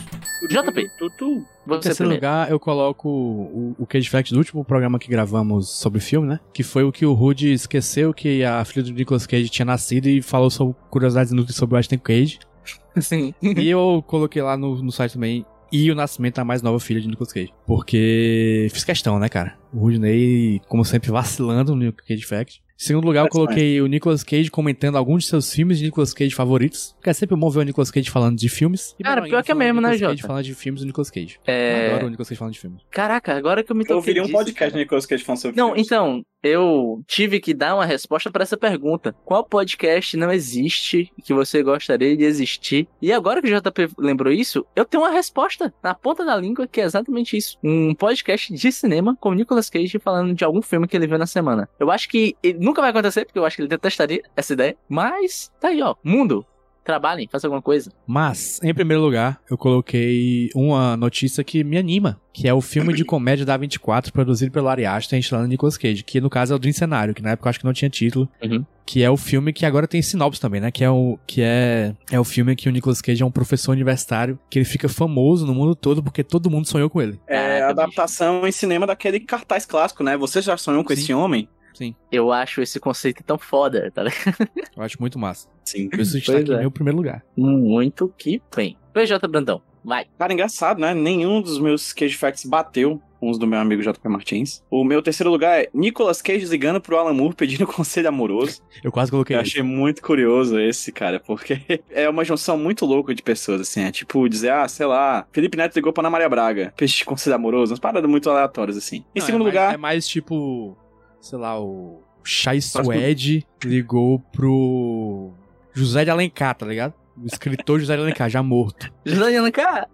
JP, Tutu. Em você terceiro primeiro. lugar, eu coloco o, o Cage Fact do último programa que gravamos sobre o filme, né? Que foi o que o Rudy esqueceu que a filha do Nicolas Cage tinha nascido e falou sobre curiosidades inúteis sobre o Ashton Cage. Sim. e eu coloquei lá no, no site também. E o nascimento da mais nova filha de Nicolas Cage. Porque fiz questão, né, cara? O Rudney, como sempre, vacilando no Cage Fact. Em segundo lugar, eu coloquei o Nicolas Cage comentando alguns de seus filmes de Nicolas Cage favoritos. Porque é sempre bom ver o Nicolas Cage falando de filmes. E Cara, pior que é mesmo, né, Nicolas Cage Jota? falando de filmes do Nicolas Cage. Eu É... adoro o Nicolas Cage falando de filmes. Caraca, agora que eu me Eu toquei ouviria um disso, podcast do Nicolas Cage falando sobre Não, filmes. então, eu tive que dar uma resposta pra essa pergunta. Qual podcast não existe que você gostaria de existir? E agora que o JP lembrou isso, eu tenho uma resposta na ponta da língua que é exatamente isso. Um podcast de cinema com Nicolas Cage falando de algum filme que ele viu na semana. Eu acho que nunca vai acontecer, porque eu acho que ele detestaria essa ideia. Mas, tá aí, ó. Mundo, trabalhem, façam alguma coisa. Mas, em primeiro lugar, eu coloquei uma notícia que me anima, que é o filme de comédia da 24, produzido pelo Ari Aster, estrelando Nicolas Cage, que no caso é o Dream Cenário, que na época eu acho que não tinha título, Uhum. que é o filme que agora tem sinopse também, né, que é o que é é o filme que o Nicolas Cage é um professor universitário, que ele fica famoso no mundo todo porque todo mundo sonhou com ele. É a adaptação em cinema daquele cartaz clássico, né? Você já sonhou com Sim. esse homem? Sim, Eu acho esse conceito tão foda, tá ligado? eu acho muito massa. Sim. Por isso está aqui é. em meu primeiro lugar. Muito que bem. PJ Brandão, vai. Cara, engraçado, né? Nenhum dos meus Cage Facts bateu uns do meu amigo JP Martins. O meu terceiro lugar é Nicolas Cage ligando pro Alan Moore pedindo conselho amoroso. Eu quase coloquei Eu achei muito curioso esse, cara, porque é uma junção muito louca de pessoas, assim. É tipo dizer, ah, sei lá, Felipe Neto ligou pra Ana Maria Braga, pedindo conselho amoroso, umas paradas muito aleatórias, assim. Em Não, segundo é mais- lugar, É mais tipo, sei lá, o Chai Suede ligou pro José de Alencar, tá ligado? O escritor José de Alencar, já morto. José de Alencar?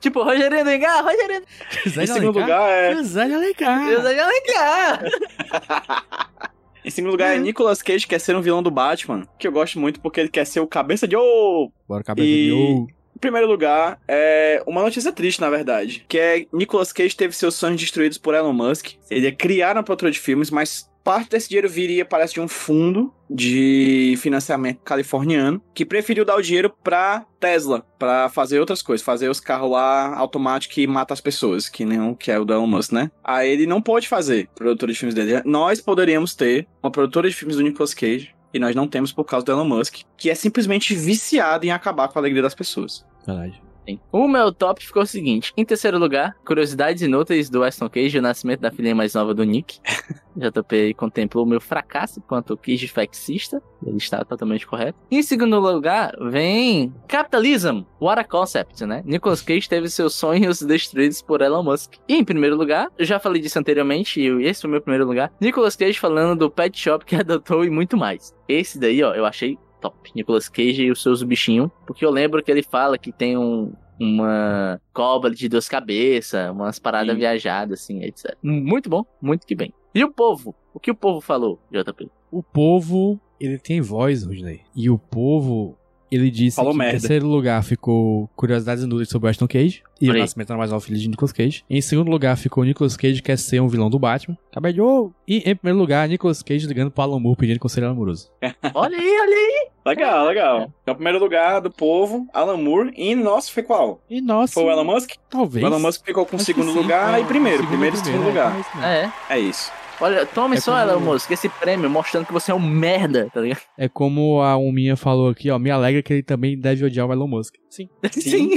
Tipo, Rogerinho do Engar, Rogerinho José em de segundo lugar é. José de Alencar. José de Alencar. Em segundo lugar é Nicolas Cage que quer ser um vilão do Batman, que eu gosto muito porque ele quer ser o cabeça de ô. Bora, cabeça E- de ouro. Em primeiro lugar, é uma notícia triste, na verdade, que é Nicolas Cage teve seus sonhos destruídos por Elon Musk. Ele ia criar uma produtora de filmes, mas parte desse dinheiro viria, parece, de um fundo de financiamento californiano que preferiu dar o dinheiro pra Tesla, pra fazer outras coisas, fazer os carros lá automáticos que matam as pessoas, que nem o que é o do Elon Musk, né? Aí ele não pode fazer produtora de filmes dele. Nós poderíamos ter uma produtora de filmes do Nicolas Cage. E nós não temos por causa do Elon Musk, que é simplesmente viciado em acabar com a alegria das pessoas. Verdade. Sim. O meu top ficou o seguinte: em terceiro lugar, curiosidades inúteis do Aston Cage, o nascimento da filha mais nova do Nick. JP contemplou o meu fracasso quanto Cage faxista, ele está totalmente correto. Em segundo lugar, vem Capitalism, What a Concept, né? Nicolas Cage teve seus sonhos destruídos por Elon Musk. E em primeiro lugar, eu já falei disso anteriormente, e esse foi o meu primeiro lugar, Nicolas Cage falando do pet shop que adotou e muito mais. Esse daí, ó, eu achei top. Nicolas Cage e os seus bichinhos. Porque eu lembro que ele fala que tem um, uma cobra de duas cabeças, umas paradas Sim. viajadas, assim, etc. Muito bom, muito que bem. E o povo? O que o povo falou, JP? O povo, ele tem voz, Rudney. E o povo, ele disse Falou que merda. em terceiro lugar ficou Curiosidades Inúteis sobre o Aston Cage. E o. Nascimento da mais nova filha de Nicolas Cage. Em segundo lugar ficou Nicolas Cage, que quer ser um vilão do Batman. Ouro. E em primeiro lugar, Nicolas Cage ligando pro Alan Moore pedindo conselho amoroso. Olha aí, olha aí. Legal, legal. Então, primeiro lugar do povo, Alan Moore. E nosso foi qual? E nossa, Foi o Elon Musk? talvez. O Elon Musk ficou com o Acho segundo sim. lugar É, e primeiro. segundo primeiro e segundo lugar. é, é isso mesmo. É. É isso. Olha, tome É só, como- Elon Musk, esse prêmio mostrando que você é um merda, tá ligado? É como a Uminha falou aqui, ó. Me alegra que ele também deve odiar o Elon Musk. Sim. Sim.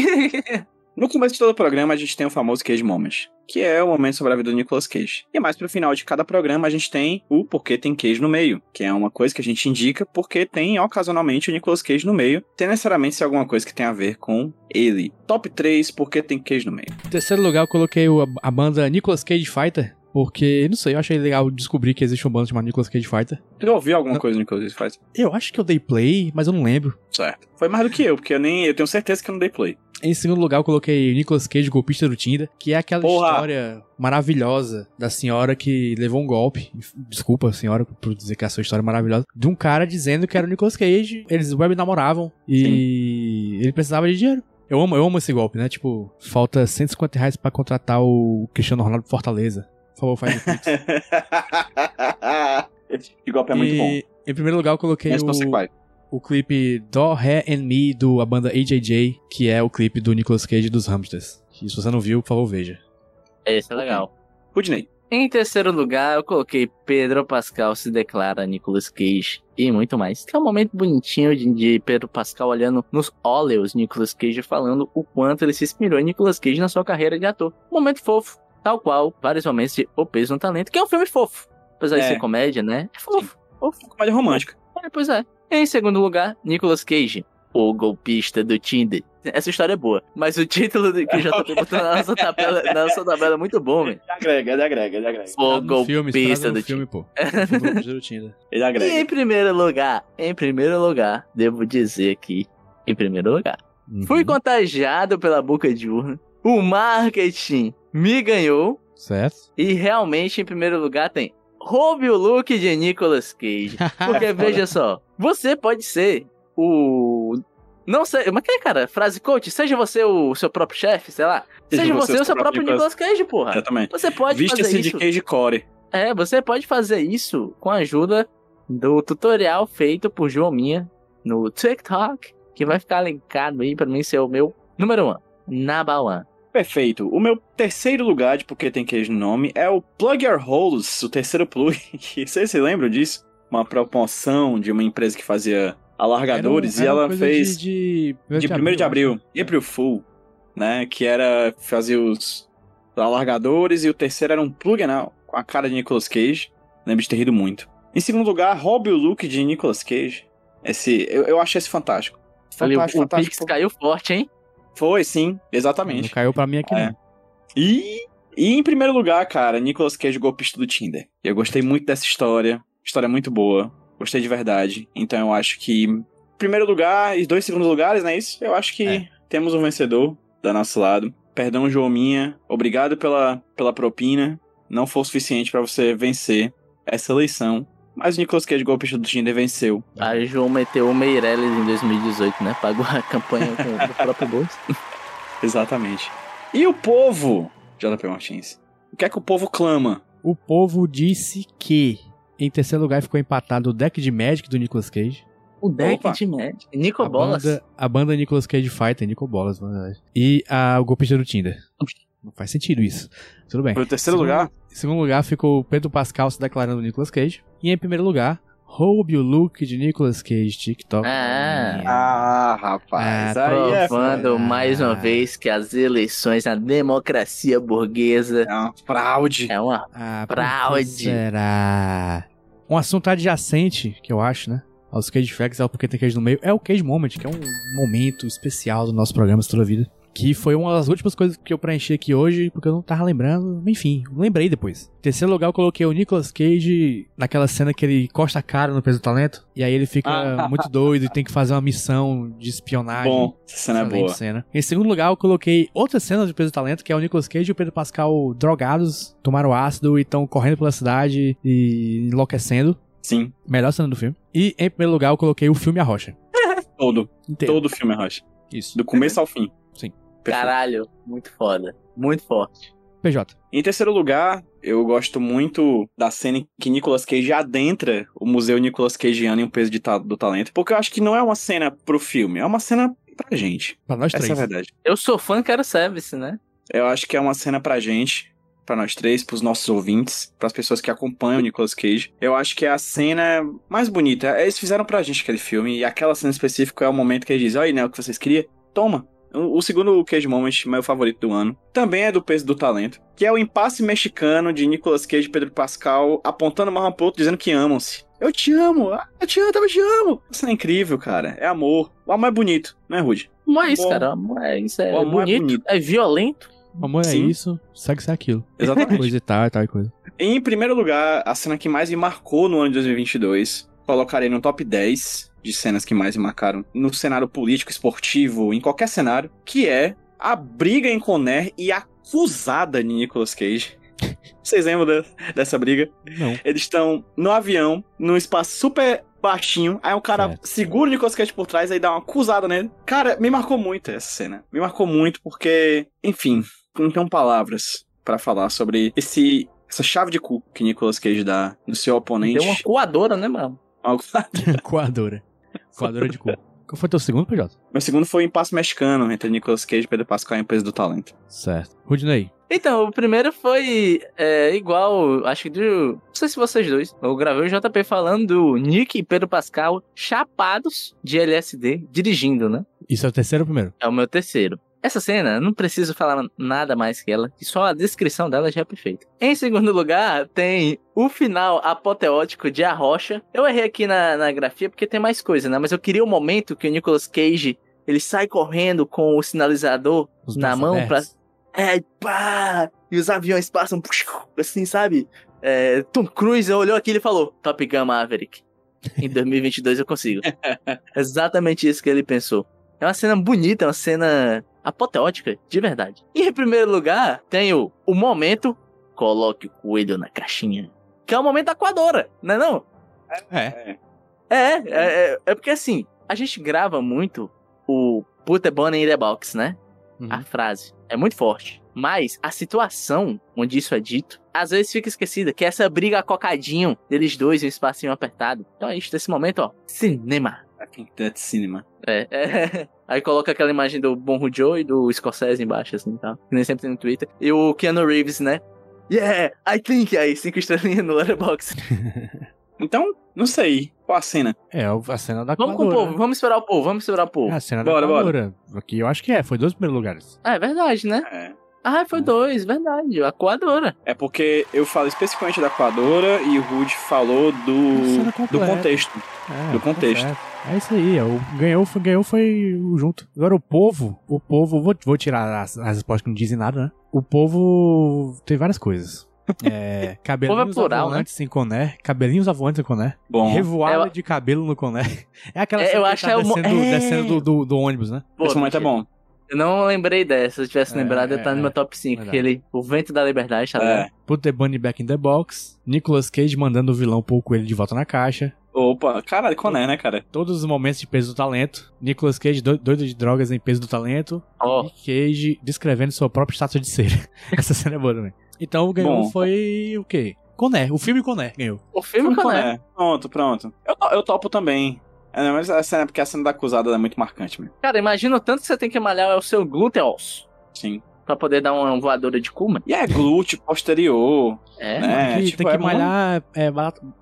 No começo de todo o programa, a gente tem o famoso Cage Moment, que é o momento sobre a vida do Nicolas Cage. E mais pro final de cada programa, a gente tem o Porquê Tem Cage no meio, que é uma coisa que a gente indica porque tem ocasionalmente o Nicolas Cage no meio, tem necessariamente ser alguma coisa que tem a ver com ele. Top 3, Porquê Tem Cage no meio. Em terceiro lugar, eu coloquei o- a banda Nicolas Cage Fighter. Porque, não sei, eu achei legal descobrir que existe uma banda chamada Nicolas Cage Fighter. Tu já ouviu alguma Não. coisa do Nicolas Cage Fighter? Eu acho que eu dei play, mas eu não lembro. Certo. Foi mais do que eu, porque eu nem. Eu tenho certeza que eu não dei play. Em segundo lugar, eu coloquei Nicolas Cage, golpista do Tinder, que é aquela Porra! história maravilhosa da senhora que levou um golpe. Desculpa, senhora, por dizer que essa história é maravilhosa. De um cara dizendo que era o Nicolas Cage. Eles web namoravam e ele precisava de dinheiro. Eu amo, eu amo esse golpe, né? Tipo, falta 150 reais pra contratar o Cristiano Ronaldo Fortaleza. Por favor, faz o Pix. Esse golpe é muito bom. em primeiro lugar, eu coloquei Mas sei o, o clipe Do Ré and Me do a banda AJJ, que é o clipe do Nicolas Cage dos Hamsters. E se você não viu, por favor, veja. Esse é legal. Rudney. Em terceiro lugar, eu coloquei Pedro Pascal se declara Nicolas Cage e muito mais. Que é um momento bonitinho de, de Pedro Pascal olhando nos óleos Nicolas Cage falando o quanto ele se inspirou em Nicolas Cage na sua carreira de ator. Um momento fofo, tal qual vários momentos de O Peso no Talento, que é um filme fofo. Apesar de É. ser comédia, né? É fofo. fofo. Comédia romântica. É, pois é. Em segundo lugar, Nicolas Cage, o golpista do Tinder. Essa história é boa, mas o título que o JP botou na nossa tabela, na nossa tabela é muito bom, velho. Ele agrega, ele agrega, ele agrega. O golpista do filme, pô. Do Golpista do Tinder. Ele E agrega. em primeiro lugar, em primeiro lugar, devo dizer aqui, em primeiro lugar, Uhum. fui contagiado pela boca de urna. O marketing me ganhou Certo? e realmente em primeiro lugar tem roube o look de Nicolas Cage. Porque veja só, você pode ser o não sei, mas que é, cara? Frase coach, seja você o seu próprio chefe, sei lá. Seja, você, o seu próprio Nicolas Cage, porra. Exatamente. Você pode fazer Vista-se de isso. Cage Core. É, você pode fazer isso com a ajuda do tutorial feito por João Minha no TikTok, que vai ficar linkado aí pra mim ser o meu número 1, um, number one. Perfeito. O meu terceiro lugar de Porque Tem Queijo no nome é o Plug Your Holes, o terceiro plug. Vocês se lembram disso? Uma promoção de uma empresa que fazia alargadores Era um- era e ela fez De, de 1 de abril, eu acho. April Fool, né? Que era fazer os Alargadores, e o terceiro era um Plug and All, com a cara de Nicolas Cage. Lembro de ter rido muito. Em segundo lugar, Rob o Look de Nicolas Cage. Esse, eu, eu achei esse fantástico. Ali, o, Fantástico, o Pix fantástico. caiu forte, hein? Foi, sim, Não exatamente. caiu pra mim aqui, É. não. E, e em primeiro lugar, cara, Nicolas Cage, golpista do Tinder. Eu gostei muito dessa história. História muito boa. Gostei de verdade. Então eu acho que. em Primeiro lugar e dois segundos lugares, não é isso? Eu acho que É. temos um vencedor do nosso lado. Perdão, Joaminha. Obrigado pela, pela propina. Não foi o suficiente pra você vencer essa eleição. Mas o Nicolas Cage, golpista do Tinder, venceu. A João meteu o Meirelles em 2018, né? Pagou a campanha com o próprio bolso. Exatamente. E o povo, JP Martins? O que é que o povo clama? O povo disse que em terceiro lugar ficou empatado o deck de Magic do Nicolas Cage. O deck Opa. de Magic. Nico a Bolas. banda, a banda Nicolas Cage Fighter, Nico Bolas, na verdade. E a, o golpista do Tinder. Não faz sentido isso. Tudo bem. Foi o terceiro Segundo- lugar? Em segundo lugar ficou o Pedro Pascal se declarando Nicolas Cage. E em primeiro lugar, Roube o Look de Nicolas Cage, TikTok. Ah. Ah, rapaz. Ah, é Provando foda. mais uma vez que as eleições na democracia burguesa É uma fraude. é uma. Ah, Fraude. será? Um assunto adjacente, que eu acho, né? Aos Cage Facts, é o porque tem Cage no meio, é o Cage Moment, que é um momento especial do nosso programa toda a vida. Que foi uma das últimas coisas que eu preenchi aqui hoje, porque eu não tava lembrando. Enfim, lembrei depois. Em terceiro lugar, eu coloquei o Nicolas Cage naquela cena que ele costa a cara no peso do talento. E aí ele fica Ah. muito doido e tem que fazer uma missão de espionagem. Bom, essa cena é boa. cena. Em segundo lugar, eu coloquei outra cena de Peso do Talento, que é o Nicolas Cage e o Pedro Pascal drogados, tomaram ácido e estão correndo pela cidade e enlouquecendo. Sim, Melhor cena do filme. E em primeiro lugar, eu coloquei o filme A Rocha. todo. Inteiro. Todo o filme é Rocha. Isso. Do começo ao fim. Caralho, muito foda. Muito forte. PJ. Em terceiro lugar, eu gosto muito da cena em que Nicolas Cage adentra o Museu Nicolas Cageano em um peso de ta- do talento. Porque eu acho que não é uma cena pro filme, é uma cena pra gente. Pra nós Essa é a três. verdade. Eu sou fã, quero service, né? Eu acho que é uma cena pra gente, pra nós três, pros nossos ouvintes, pras pessoas que acompanham o Nicolas Cage. Eu acho que é a cena mais bonita. Eles fizeram pra gente aquele filme, e aquela cena específica é o momento que ele diz: Olha, né, o que vocês queriam? Toma. O o segundo Cage Moment, meu favorito do ano, também é do peso do talento, que é o impasse mexicano de Nicolas Cage e Pedro Pascal apontando uma pro outro dizendo que amam-se. Eu te amo, ah, eu te amo, eu te amo. Isso é incrível, cara. É amor. O amor é bonito, não é, Rude? Não é isso, Bom. cara. Amor é isso. É O amor é bonito, bonito. é violento. Amor é Sim. isso, segue ser aquilo. Exatamente. Coisa e tal, e tal e coisa. Em primeiro lugar, a cena que mais me marcou no ano de 2022, colocarei no top 10 de cenas que mais me marcaram no cenário político, esportivo, em qualquer cenário, que é a briga em Conner e a acusada de Nicolas Cage. Vocês lembram de- dessa briga? Não. Eles estão no avião, num espaço super baixinho, aí um cara Certo. segura o Nicolas Cage por trás, aí dá uma acusada nele. Cara, me marcou muito essa cena. Me marcou muito porque, enfim, não tenho palavras pra falar sobre esse essa chave de cu que Nicolas Cage dá no seu oponente. Deu uma coadora, né, mano? Coadora. Coadora de cu. Qual foi teu segundo, PJ? Meu segundo foi o impasse mexicano entre Nicolas Cage e Pedro Pascal em Peso do Talento. Certo. Rudney. Então, o primeiro foi é, igual, acho que do. Não sei se vocês dois. Eu gravei o JP falando do Nick e Pedro Pascal chapados de LSD, dirigindo, né? Isso é o terceiro ou o primeiro? É o meu terceiro. Essa cena, eu não preciso falar nada mais que ela, que só a descrição dela já é perfeita. Em segundo lugar, tem o final apoteótico de A Rocha. Eu errei aqui na, na grafia porque tem mais coisa, né? Mas eu queria o momento que o Nicolas Cage ele sai correndo com o sinalizador Os na mão pra. É, e pá! E os aviões passam assim, sabe? É, Tom Cruise olhou aquilo e falou: Top Gun Maverick. Em 2022 eu consigo. Exatamente isso que ele pensou. É uma cena bonita, é uma cena apoteótica, de verdade. E em primeiro lugar, tem o, o momento. Coloque o coelho na caixinha. Que é o momento da coadora, não é não? É. É, é, é, é porque assim, a gente grava muito o Put the Bunny in the Box, né? Uhum. A frase. É muito forte. Mas a situação onde isso é dito, às vezes fica esquecida, que é essa briga cocadinho deles dois em um espacinho apertado. Então é isso, nesse momento, ó. Cinema. I think that's cinema. É, é. Aí coloca aquela imagem do Bon Joe e do Scorsese embaixo, assim, tá? Que nem sempre tem no Twitter. E o Keanu Reeves, né? Yeah, I think. Aí, cinco estrelinhas no Letterboxd. Então, não sei. Qual a cena? É a cena da Vamos com o coadora. povo, vamos esperar o povo, vamos esperar o povo. É a cena Bora, da bora. coadora. Aqui eu acho que é, foi dois primeiros lugares. É verdade, né? É. Ah, foi dois, verdade. A coadora. É porque eu falo especificamente da coadora e o Rude falou do, do contexto. É, Do tá contexto. certo. É isso aí, é, o ganhou, foi, ganhou foi o junto. Agora o povo, o povo, vou, vou tirar as, as respostas que não dizem nada, né? O povo tem várias coisas. É, cabelinhos plural, avoantes em coné, cabelinhos avoantes em coné, Bom, revoada Eu- de cabelo no coné. É aquela É, cena eu que acho tá que é o descendo, é. descendo do, do, do ônibus, né? Pô, esse momento é bom. Eu não lembrei dessa. Se eu tivesse É, lembrado, eu é, tá no é. meu top 5. Verdade. Aquele, o vento da liberdade, tá ligado? É. Put the bunny back in the box, Nicolas Cage mandando o vilão pôr o coelho de volta na caixa, Opa, caralho, Coné, né, cara? todos os momentos de peso do talento, Nicolas Cage do- doido de drogas em peso do talento, Ó, Nick Cage descrevendo sua própria estátua de cera. Essa cena é boa também. Então ganhou Bom. foi o quê? Coné, o filme Coné ganhou. o filme qual é? Coné. Pronto, pronto. Eu, eu topo também. É, mas a cena, porque a cena da acusada é muito marcante mesmo. Cara, imagina o tanto que você tem que malhar o seu glúteos Sim. pra poder dar uma voadora de Kuma. E é glúteo posterior. É, né? tem que, tipo, tem que é malhar é,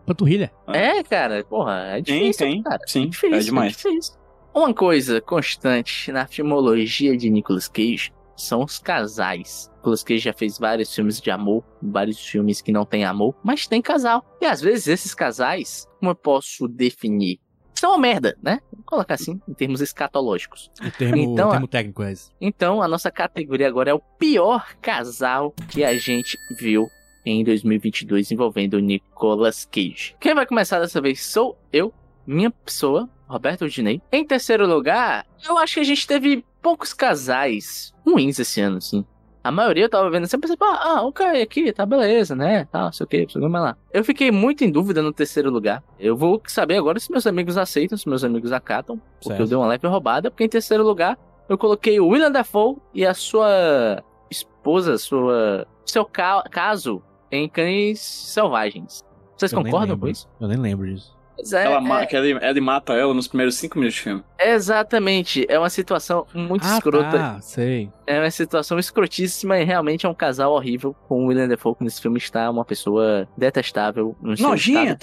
panturrilha. é, cara, porra, é Tem, difícil, tem. cara. Sim, é difícil, é demais. difícil. Uma coisa constante na filmologia de Nicolas Cage são os casais. Nicolas Cage já fez vários filmes de amor, vários filmes que não tem amor, mas tem casal. E às vezes esses casais, como eu posso definir? São uma merda, né? Vou colocar assim, em termos escatológicos. O termo, Então, o termo técnico é esse. Então, a nossa categoria agora é o pior casal que a gente viu em 2022 envolvendo o Nicolas Cage. Quem vai começar dessa vez sou eu, minha pessoa, Roberto Dinei. Em terceiro lugar, eu acho que a gente teve poucos casais ruins esse ano, assim. A maioria eu tava vendo sempre, ah, ah, ok, aqui, tá beleza, né? Tá, sei o que, vamos lá. Eu fiquei muito em dúvida no terceiro lugar. Eu vou saber agora se meus amigos aceitam, se meus amigos acatam, porque Certo. eu dei uma leve roubada, porque em terceiro lugar eu coloquei o William Dafoe e a sua esposa, sua seu ca- caso em Cães Selvagens. Vocês Eu concordam com isso? Eu nem lembro disso. É, Ela, é- que ele, ele mata ela nos primeiros cinco minutos de filme. exatamente. É uma situação muito ah, escrota. tá, sei. É uma situação escrotíssima e realmente é um casal horrível com o William Dafoe que nesse filme está uma pessoa detestável. No Nojinha.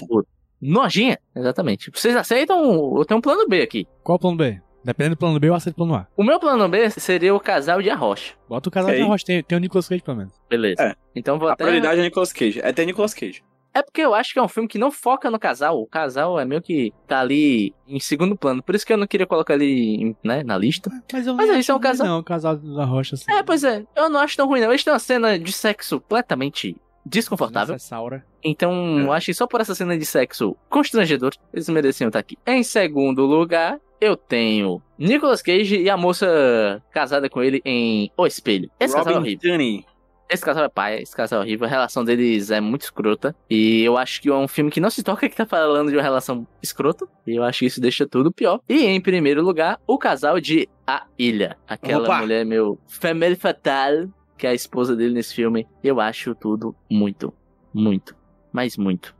Nojinha, exatamente. Vocês aceitam? Eu tenho um plano B aqui. Qual o plano B? Dependendo do plano B, eu aceito o plano A. O meu plano B seria o casal de Arrocha. Bota o casal de rocha, tem, tem o Nicolas Cage pelo menos. Beleza. É. Então vou A até. prioridade é Nicolas Cage. É ter Nicolas Cage. É porque eu acho que é um filme que não foca no casal. O casal é meio que tá ali em segundo plano. Por isso que eu não queria colocar ali em- né, na lista. Mas eu Mas eles são acho ruim, casal- Não, o casal da rocha assim. É, pois é. Eu não acho tão ruim, não. Eles têm uma cena de sexo completamente desconfortável. Saura. Então, É. eu acho que só por essa cena de sexo constrangedor, eles mereciam estar aqui. Em segundo lugar, eu tenho Nicolas Cage e a moça casada com ele em O Espelho. Esse casal é Robin horrível. Tunney. Esse casal é pai, esse casal é horrível. A relação deles é muito escrota. E eu acho que é um filme que não se toca que tá falando de uma relação escrota. E eu acho que isso deixa tudo pior. E em primeiro lugar, o casal de A Ilha. Aquela Opa! mulher, meu, famille fatale, que é a esposa dele nesse filme. Eu acho tudo muito, muito, mas muito,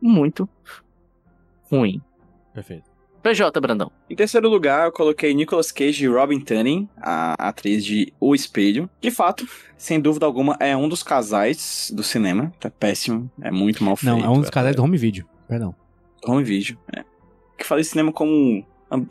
muito ruim. Perfeito. PJ, Brandão. Em terceiro lugar, eu coloquei Nicolas Cage e Robin Tunney, a atriz de O Espelho. De fato, sem dúvida alguma, é um dos casais do cinema. Tá péssimo, é muito mal feito. Não, é um dos casais do home video. Perdão. Home video, é. Que falei cinema como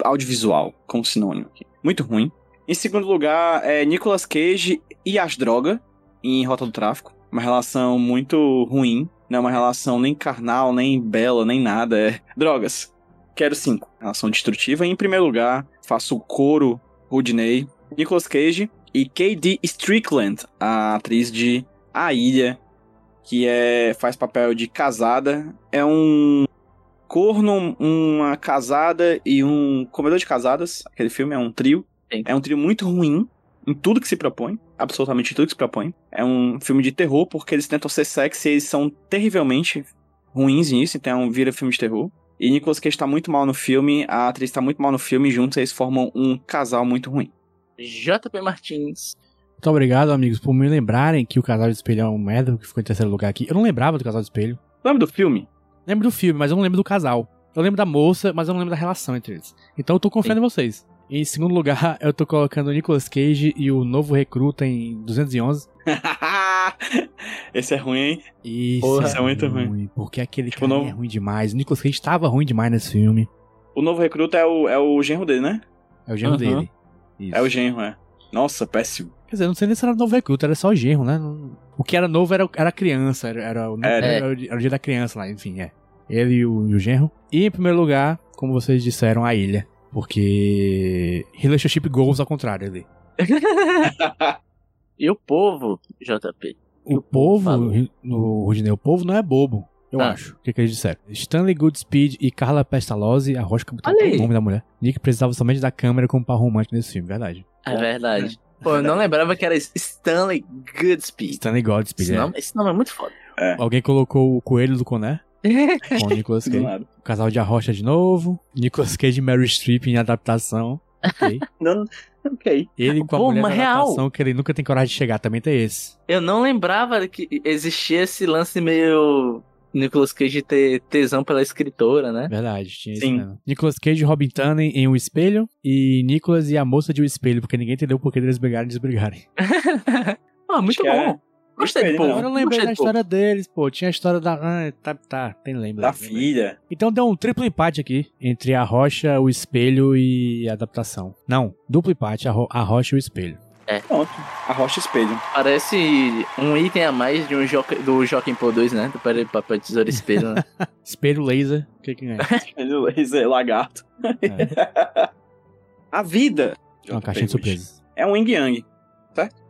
audiovisual, como sinônimo aqui. Muito ruim. Em segundo lugar, é Nicolas Cage e as drogas em Rota do Tráfico. Uma relação muito ruim. Não é uma relação nem carnal, nem bela, nem nada. É drogas. Quero cinco. Relação destrutiva. E em primeiro lugar, faço o coro Rudney, Nicolas Cage e K.D. Strickland, a atriz de A Ilha, que é faz papel de casada. É um corno, uma casada e um comedor de casadas. Aquele filme é um trio. Sim. É um trio muito ruim em tudo que se propõe. Absolutamente tudo que se propõe. É um filme de terror porque eles tentam ser sexy e eles são terrivelmente ruins nisso. Então vira filme de terror. E Nicolas Cage tá muito mal no filme, a atriz tá muito mal no filme, e juntos eles formam um casal muito ruim. JP Martins. Muito obrigado, amigos, por me lembrarem que o casal de espelho é um merda que ficou em terceiro lugar aqui. Eu não lembrava do casal de espelho. Lembra do filme? Lembro do filme, mas eu não lembro do casal. Eu lembro da moça, mas eu não lembro da relação entre eles. Então eu tô confiando em vocês. Em segundo lugar, eu tô colocando o Nicolas Cage e o novo recruta em 211. Esse é ruim, hein? Isso, Porra, isso é muito ruim. Porque aquele Tipo, cara não- é ruim demais. O Nicolas Cage tava ruim demais nesse filme. O novo recruta é o, é o genro dele, né? É o genro Uhum. dele. Isso. É o genro, é. Nossa, péssimo. Quer dizer, não sei nem se era novo recruta, era só genro, né? O que era novo era, era criança, era, era, o- Era. era o dia- era o dia da criança lá, enfim, é. Ele e o, e o genro. E em primeiro lugar, como vocês disseram, a ilha. Porque. Relationship goals ao contrário ali. E o povo, JP? O O povo no Rudinei, o povo não é bobo. Eu Ah. acho. O que, que eles disseram? Stanley Goodspeed e Carla Pestalozzi, a Rocha que botou o nome da mulher. Nick precisava somente da câmera como par romântico nesse filme, verdade. É verdade. Pô, eu não lembrava que era Stanley Goodspeed. Stanley Goodspeed, Esse é. nome, esse nome é muito foda. Alguém colocou o coelho do Coné com o Nicolas Cage. O casal de Arrocha de novo. Nicolas Cage e Mary Streep em adaptação. Ok. Não, ok. Ele com a Pô, mulher da real. adaptação que ele nunca tem coragem de chegar, também tem esse. Eu não lembrava que existia esse lance meio Nicolas Cage ter tesão pela escritora, né? Verdade, tinha Sim. isso. Nicolas Cage e Robin Tunney em O Espelho. E Nicolas e a moça de O Espelho, porque ninguém entendeu por que eles brigaram e desbrigarem. Ah, muito Acho é- bom. Gostei do povo. não. Eu não lembrei da povo. história deles, pô. Tinha a história da. Ah, tá, tá, tem lembra. Da filha. Então deu um triplo empate aqui entre a rocha, o espelho e a adaptação. Não, duplo empate, a, ro a rocha e o espelho. Pronto. A rocha espelho. Parece um item a mais de um joque, do Joaquim Pô 2, né? Do Pera- papel tesoura espelho, né? Espelho laser, o que que é? Espelho laser, lagarto. a vida. É uma caixinha de surpresa. É um yin yang.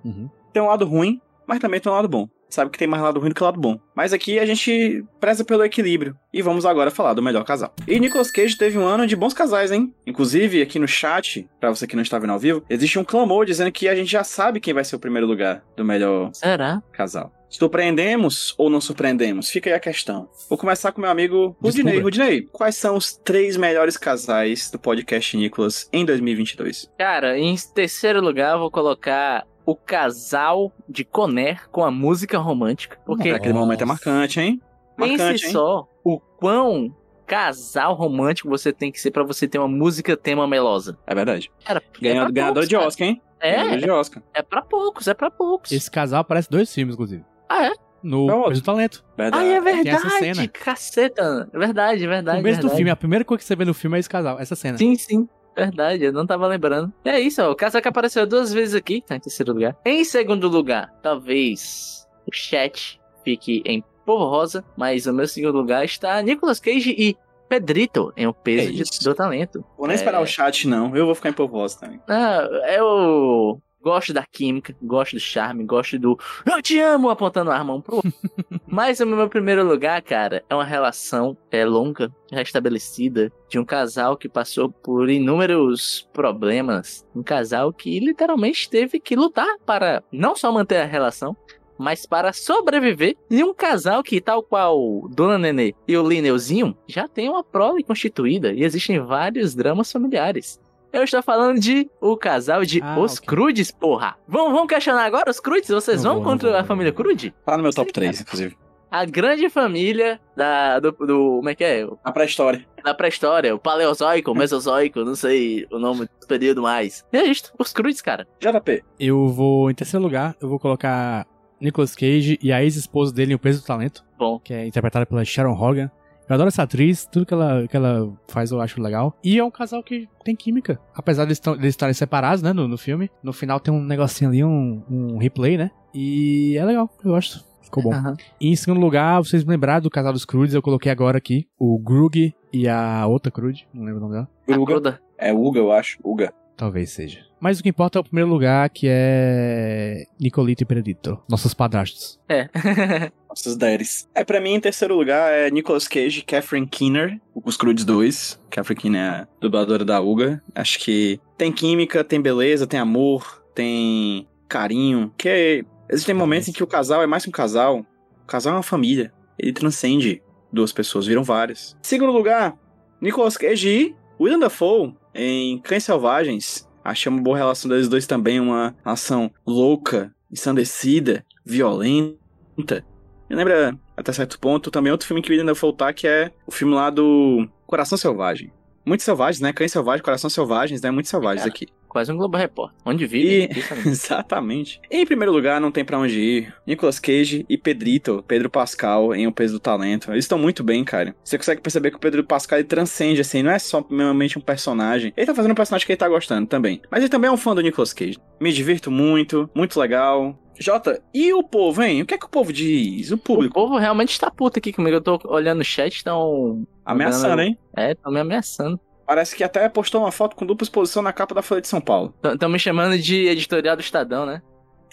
Uhum. Tem um lado ruim, mas também tem um lado bom. Sabe que tem mais lado ruim do que lado bom. Mas aqui a gente preza pelo equilíbrio. E vamos agora falar do melhor casal. E Nicolas Cage teve um ano de bons casais, hein? Inclusive, aqui no chat, pra você que não está vendo ao vivo, existe um clamor dizendo que a gente já sabe quem vai ser o primeiro lugar do melhor Será? casal. Surpreendemos ou não surpreendemos? Fica aí a questão. Vou começar com meu amigo Rudinei. Rudinei, quais são os três melhores casais do podcast Nicolas em 2022? Cara, em terceiro lugar eu vou colocar o casal de Conner com a música romântica. Porque Aquele momento é marcante, hein? Marcante, pense hein? só o quão casal romântico você tem que ser pra você ter uma música tema melosa. É verdade. Cara, Ganhador, é pra ganhador poucos, de. Oscar, hein? Ganhador É, de Oscar. é pra poucos, é pra poucos. Esse casal aparece em dois filmes, inclusive. Ah, é? No? Peso do Talento. Verdade. Ah, é tem essa verdade, cena. caceta. Verdade, verdade. No começo do verdade. filme, a primeira coisa que você vê no filme é esse casal, essa cena. Sim, sim. Verdade, eu não tava lembrando. E é isso, ó. O casal que apareceu duas vezes aqui, tá em terceiro lugar. Em segundo lugar, talvez o chat fique em Povo Rosa, mas o meu segundo lugar está Nicolas Cage e Pedrito em O Peso É de- do Talento. Vou nem esperar É. o chat, não. Eu vou ficar em povosa também. Ah, eu gosto da química, gosto do charme, gosto do eu te amo apontando a arma um pro outro. Mas o meu primeiro lugar, cara, é uma relação é, longa, já estabelecida, de um casal que passou por inúmeros problemas. Um casal que literalmente teve que lutar para não só manter a relação, mas para sobreviver. E um casal que, tal qual Dona Nenê e o Lineuzinho, já tem uma prole constituída e existem vários dramas familiares. Eu estou falando de o casal de Ah, Os ok. Crudes, porra. Vamos, vamos questionar agora os Crudes? Vocês Não vão vou, contra vou, a família. Crude? Tá no meu top Sim, 3, cara. inclusive. A grande família da, do, do- Como é que é? A pré-história. Da pré-história, o Paleozoico, o Mesozoico, não sei o nome do período mais. E é isso, os Crudes, cara. JP. Eu vou, em terceiro lugar, eu vou colocar Nicolas Cage e a ex-esposa dele em O Peso do Talento, Bom, que é interpretada pela Sharon Hogan. Eu adoro essa atriz, tudo que ela, que ela faz eu acho legal. E é um casal que tem química. Apesar deles deles estarem separados, né, no, no filme. No final tem um negocinho ali, um, um replay, né? E é legal, eu gosto. Ficou bom. aham. E em segundo lugar, vocês me lembraram do casal dos Crudes, eu coloquei agora aqui o Grug e a outra Crude, não lembro o nome dela. A Uga. É Uga, eu acho. Uga. Talvez seja. Mas o que importa é o primeiro lugar, que é Nicolito e Predito, nossos padrastos. É. Nossos deres. É, pra mim, em terceiro lugar, é Nicolas Cage e Catherine Keener, os Crudes 2. Catherine Keener é a dubladora da Uga. Acho que tem química, tem beleza, tem amor, tem carinho. Que existem momentos em que o casal é mais que um casal. O casal é uma família. Ele transcende duas pessoas, viram várias. Segundo lugar, Nicolas Cage e William Dafoe em Cães Selvagens. Achei uma boa relação deles dois também, uma relação louca, ensandecida, violenta. Me lembra, até certo ponto, também outro filme que William Dafoe tá, que é o filme lá do Coração Selvagem. Muito selvagens, né? Cães Selvagens, Coração Selvagens, né? Muito selvagens Cara. aqui. Quase um Globo Repórter. Onde vive? E- sabe? Exatamente. Em primeiro lugar, não tem pra onde ir. Nicolas Cage e Pedrito, Pedro Pascal, em O Peso do Talento. Eles estão muito bem, cara. Você consegue perceber que o Pedro Pascal ele transcende, assim, não é só meramente um personagem. Ele tá fazendo um personagem que ele tá gostando também. Mas ele também é um fã do Nicolas Cage. Me divirto muito, muito legal. Jota, e o povo, hein? O que é que o povo diz? O O público. povo realmente está puto aqui comigo. Eu tô olhando no chat, estão. Ameaçando, hein? É, estão me ameaçando. Parece que até postou uma foto com dupla exposição na capa da Folha de São Paulo. Estão me chamando de editorial do Estadão, né?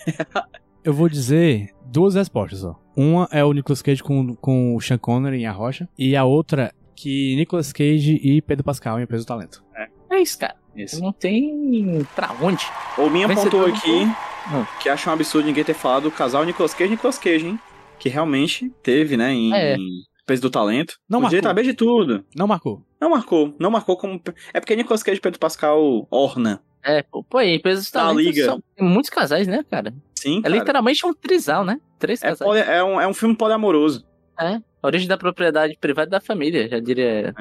Eu vou dizer duas respostas, ó. Uma é o Nicolas Cage com, com o Sean Connery em A Rocha. E a outra que Nicolas Cage e Pedro Pascal em O Peso do Talento. É isso, cara. Isso. Não tem pra onde. O Minha Vencedor do aqui Hum. que acha um absurdo ninguém ter falado do casal Nicolas Cage e Nicolas Cage, hein? Que realmente teve, né, em É. Peso do Talento. Não Podia marcou. de tudo. Não marcou. Não marcou. Não marcou como... É porque Nicolas Cage e Pedro Pascal orna. É, pô, pô aí, pesos Da talentos liga. são tem muitos casais, né, cara? Sim, É cara. literalmente um trisal, né? Três É, casais. poli- é um, é um filme poliamoroso. É. Origem da propriedade privada da família, já diria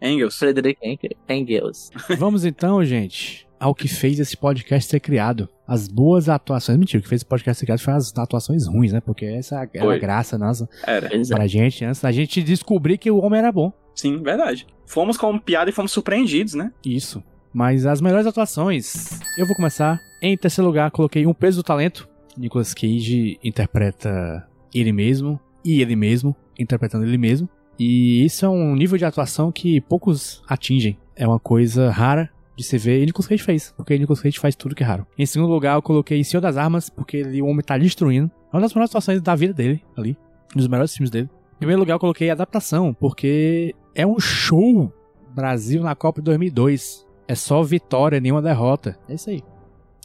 Engels. Frederick Eng- Engels. Vamos então, gente, ao que fez esse podcast ser criado. As boas atuações. Mentira, o que fez esse podcast ser criado foi as atuações ruins, né? Porque essa era Foi. a graça nossa Era. É. pra gente, antes da gente descobrir que o homem era bom. Sim, verdade. Fomos com piada e fomos surpreendidos, né? Isso. Mas as melhores atuações, eu vou começar. Em terceiro lugar, coloquei Um Peso do Talento. Nicolas Cage interpreta ele mesmo e ele mesmo interpretando ele mesmo. E isso é um nível de atuação que poucos atingem. É uma coisa rara de se ver e Nicolas Cage fez, porque Nicolas Cage faz tudo que é raro. Em segundo lugar, eu coloquei Senhor das Armas, porque ele, o homem tá destruindo. É uma das melhores atuações da vida dele, ali. Um dos melhores filmes dele. Em primeiro lugar, eu coloquei Adaptação, porque é um show Brasil na Copa de 2002. É só vitória, nenhuma derrota. É isso aí.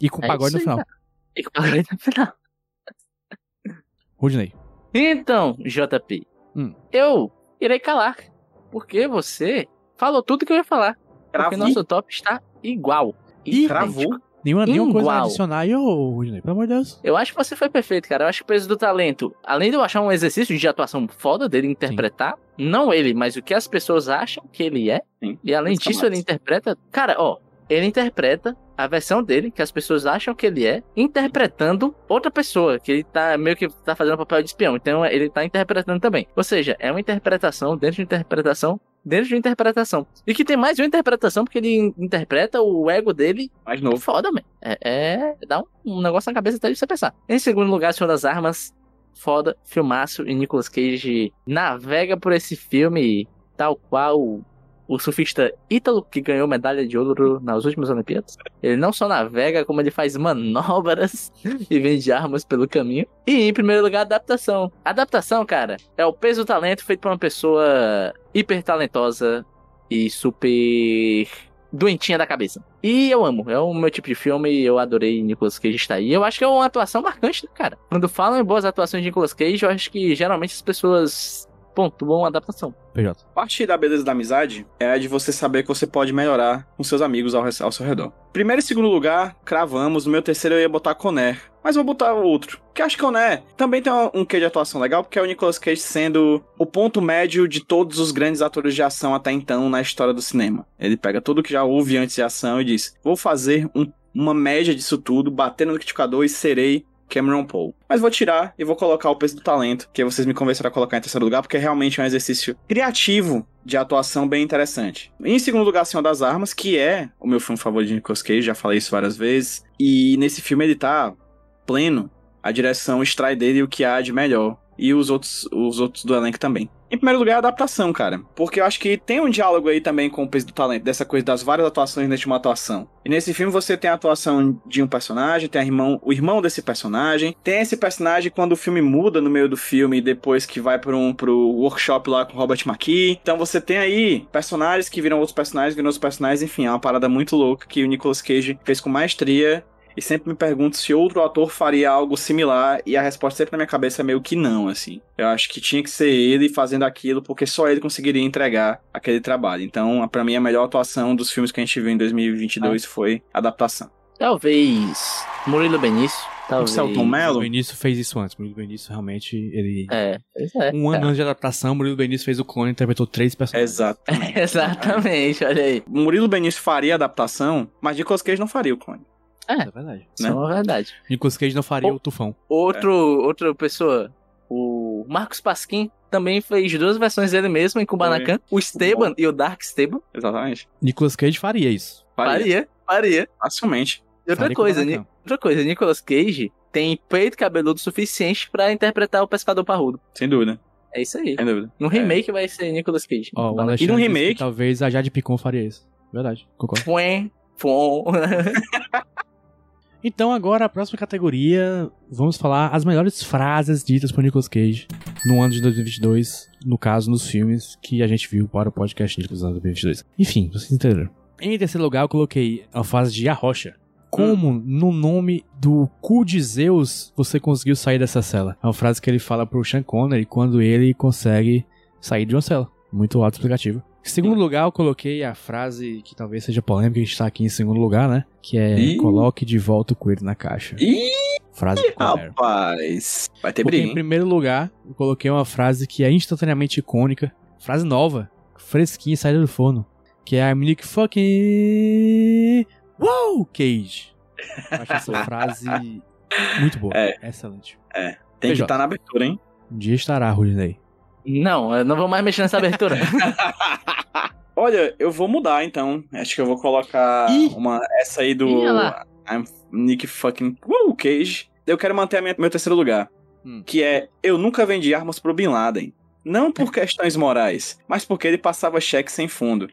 E com É pagode no final. cara. E com pagode no final. Rudney. Então, JP, Hum. eu irei calar. Porque você falou tudo que eu ia falar. Porque Cravou. nosso top está igual. Idêntico. Cravou. Nenhuma, nenhuma coisa a adicionar aí, ô Rudney. Pelo amor de Deus. Eu acho que você foi perfeito, cara. Eu acho que o peso do talento, além de eu achar um exercício de atuação foda dele interpretar, não ele, mas o que as pessoas acham que ele é. Sim. E além é disso, ele interpreta. Cara, ó, ele interpreta a versão dele, que as pessoas acham que ele é, interpretando outra pessoa, que ele tá meio que tá fazendo papel de espião. Então ele tá interpretando também. Ou seja, é uma interpretação dentro de interpretação. Dentro de interpretação. E que tem mais de uma interpretação, porque ele interpreta o ego dele Mais novo. foda, man. É, é- dá um, um negócio na cabeça até de você pensar. Em segundo lugar, Senhor das Armas. Foda, filmaço. E Nicolas Cage navega por esse filme tal qual o, o surfista Ítalo, que ganhou medalha de ouro nas últimas Olimpíadas. Ele não só navega, como ele faz manobras e vende armas pelo caminho. E em primeiro lugar, adaptação. Adaptação, cara, é o peso do talento feito por uma pessoa hiper talentosa e super doentinha da cabeça. E eu amo, é o meu tipo de filme e eu adorei Nicolas Cage estar aí. Eu acho que é uma atuação marcante, cara? Quando falam em boas atuações de Nicolas Cage, eu acho que geralmente as pessoas pontuam a adaptação. PJ. Parte da beleza da amizade é a de você saber que você pode melhorar com seus amigos ao, ao seu redor. Primeiro e segundo lugar, cravamos. No meu terceiro eu ia botar Conner. Mas vou botar outro. Porque acho que Conner também tem um, um quê de atuação legal, porque é o Nicolas Cage sendo o ponto médio de todos os grandes atores de ação até então na história do cinema. Ele pega tudo que já houve antes de ação e diz: Vou fazer um- uma média disso tudo, bater no liquidificador e serei Cameron Paul. Mas vou tirar e vou colocar o peso do talento, que vocês me convenceram a colocar em terceiro lugar, porque realmente é um exercício criativo de atuação bem interessante. Em segundo lugar, Senhor das Armas, que é o meu filme favorito de Nicolas Cage, já falei isso várias vezes. E nesse filme ele tá pleno, a direção extrai dele o que há de melhor. E os outros, os outros do elenco também. Em primeiro lugar, a adaptação, cara. Porque eu acho que tem um diálogo aí também com o peso do talento, dessa coisa das várias atuações dentro de uma atuação. E nesse filme você tem a atuação de um personagem, tem irmão, o irmão desse personagem, tem esse personagem quando o filme muda no meio do filme, depois que vai para um pro workshop lá com Robert McKee. Então você tem aí personagens que viram outros personagens, viram outros personagens, enfim, é uma parada muito louca que o Nicolas Cage fez com maestria. E sempre me pergunto se outro ator faria algo similar, e a resposta sempre na minha cabeça é meio que não, assim. Eu acho que tinha que ser ele fazendo aquilo, porque só ele conseguiria entregar aquele trabalho. Então, pra mim, a melhor atuação dos filmes que a gente viu em 2022 foi adaptação. Talvez Murilo Benício, Talvez. Celton O Mello? Benício fez isso antes. O Murilo Benício realmente, ele... É, é. Um ano antes de adaptação, o Murilo Benício fez o clone e interpretou três personagens. Exato. Exatamente, olha aí. Murilo Benício faria a adaptação, mas Nicolas Cage não faria o clone. Isso é verdade. Isso é uma verdade. Nicolas Cage não faria Oh. o Tufão. Outro, Outra pessoa, o Marcos Pasquim, também fez duas versões dele mesmo em Kubanacan. O Esteban e o Dark Esteban. Exatamente. Nicolas Cage faria isso. Faria. Faria, faria. Facilmente. E outra Faria coisa. Ni- outra coisa, Nicolas Cage tem peito cabeludo suficiente pra interpretar o pescador parrudo. Sem dúvida. É isso aí. Sem dúvida. No remake vai ser Nicolas Cage. O. Alexandre E no remake? talvez a Jade Picon faria isso. Verdade, concordo. Fuem, fuom. Então agora a próxima categoria, vamos falar as melhores frases ditas por Nicolas Cage no ano de 2022, no caso nos filmes que a gente viu para o podcast Nicolas ano 2022. Enfim, vocês entenderam. Em terceiro lugar eu coloquei a frase de A Rocha. Como no nome do cu de Zeus você conseguiu sair dessa cela? É uma frase que ele fala pro Sean Connery quando ele consegue sair de uma cela. Muito autoexplicativo. Em segundo lugar, eu coloquei a frase que talvez seja polêmica, a gente tá aqui em segundo lugar, né? Que é Ih. coloque de volta o coelho na caixa. Ih, Frase do rapaz. Vai ter Porque briga, em primeiro lugar, eu coloquei uma frase que é instantaneamente icônica. Frase nova, fresquinha, saída do forno. Que é a Nick fucking... Wow, Cage. Eu acho essa frase muito boa. É. Excelente. Tem que PJ. estar na abertura, hein? Um dia estará, Rudinei. Não, eu não vou mais mexer nessa abertura. Olha, eu vou mudar então. Acho que eu vou colocar Ih. uma essa aí do. I'm Nick fucking Woo, Cage. Eu quero manter a minha- meu terceiro lugar, Hum. que é eu nunca vendi armas pro Bin Laden. Não por questões morais, mas porque ele passava cheque sem fundo.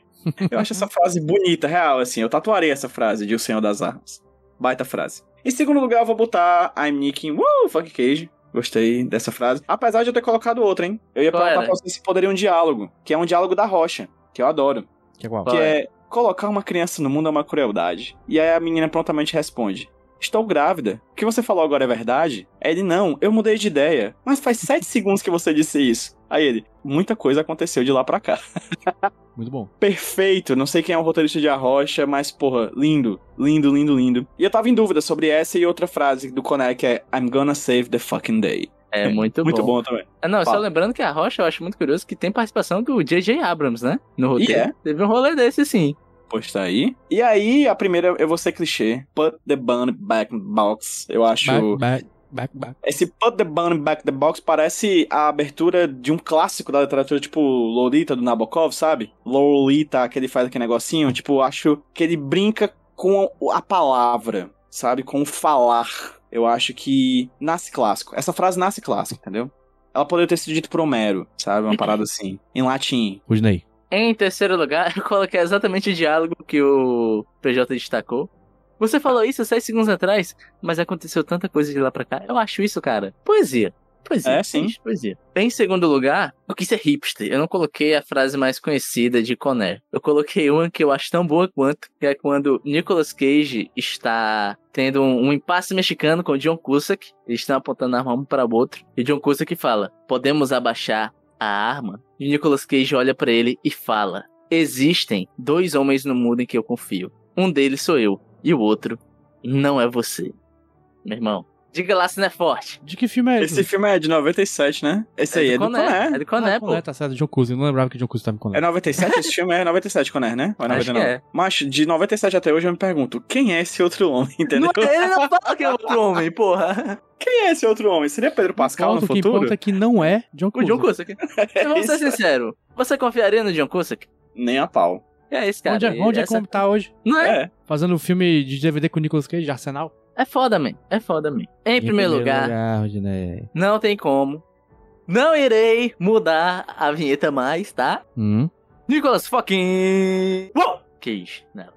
Eu acho essa frase bonita, real, assim. Eu tatuarei essa frase de O Senhor das Armas. Baita frase. Em segundo lugar, eu vou botar I'm Nick Woo, fuck Cage. Gostei dessa frase. Apesar de eu ter colocado outra, hein? Eu ia Qual perguntar era? pra vocês se poderia um diálogo, que é um diálogo da Rocha, que eu adoro. Que é. Qual Que é? colocar uma criança no mundo é uma crueldade. E aí a menina prontamente responde: Estou grávida. O que você falou agora é verdade? Ele, não, eu mudei de ideia. Mas faz sete segundos que você disse isso. Aí ele, muita coisa aconteceu de lá pra cá. Muito bom. Perfeito, não sei quem é o roteirista de Arrocha, mas porra, lindo, lindo, lindo, lindo. E eu tava em dúvida sobre essa e outra frase do Conner que é I'm gonna save the fucking day. É muito, Muito bom. bom também. Ah, Não, só Fala. lembrando que a Rocha eu acho muito curioso que tem participação do J.J. Abrams, né? No roteiro. é? Teve um rolê desse, sim. Pois tá aí. E aí, a primeira, eu vou ser clichê. Put the bunny back in the box. Eu acho. Back, back, back, back. Esse Put the Bunny Back in the Box parece a abertura de um clássico da literatura, tipo Lolita do Nabokov, sabe? Lolita, que ele faz aquele negocinho. Tipo, acho que ele brinca com a palavra, sabe? Com o falar. Eu acho que nasce clássico. Essa frase nasce clássico, entendeu? Ela poderia ter sido dita por Homero, sabe? Uma parada assim. Em latim. Rudinei. Em terceiro lugar, eu coloquei exatamente o diálogo que o PJ destacou. Você falou isso seis segundos atrás, mas aconteceu tanta coisa de lá pra cá. Eu acho isso, cara. Poesia. Poesia. É, sim. gente, Poesia. Em segundo lugar, eu quis ser hipster. Eu não coloquei a frase mais conhecida de Conner. Eu coloquei uma que eu acho tão boa quanto, que é quando Nicolas Cage está tendo um, um impasse mexicano com John Cusack. Eles estão apontando a arma um para o outro. E John Cusack fala, podemos abaixar a arma? E Nicolas Cage olha pra ele e fala, existem dois homens no mundo em que eu confio. Um deles sou eu, e o outro não é você. Meu irmão, diga lá se não é forte. De que filme é Esse filme é de 97, né? Esse aí é do Conner. Conner. É do Conner, ah, pô. Conner, tá certo, John Cusack. Eu não lembrava que John Cusack tava com É 97? Esse filme é 97, Conner, né? Ou é Acho que 99? é. Mas de 97 até hoje eu me pergunto, quem é esse outro homem, entendeu? Não, ele não fala que é outro homem, porra. Quem é esse outro homem? Seria Pedro Pascal no O que futuro? importa é que não é John O Cusack. John Cusack. Mas vamos ser sinceros. Você confiaria no John Cusack? Nem a pau. É esse cara. Onde, é- onde é Essa- como tá hoje? Não é? É. Fazendo um filme de DVD com o Nicolas Cage, de Arsenal? É foda, man. É foda, man. Em primeiro lugar, Rudinei. não tem como. Não irei mudar a vinheta mais, tá? Hum. Nicolas fucking... Uou! Cage nela.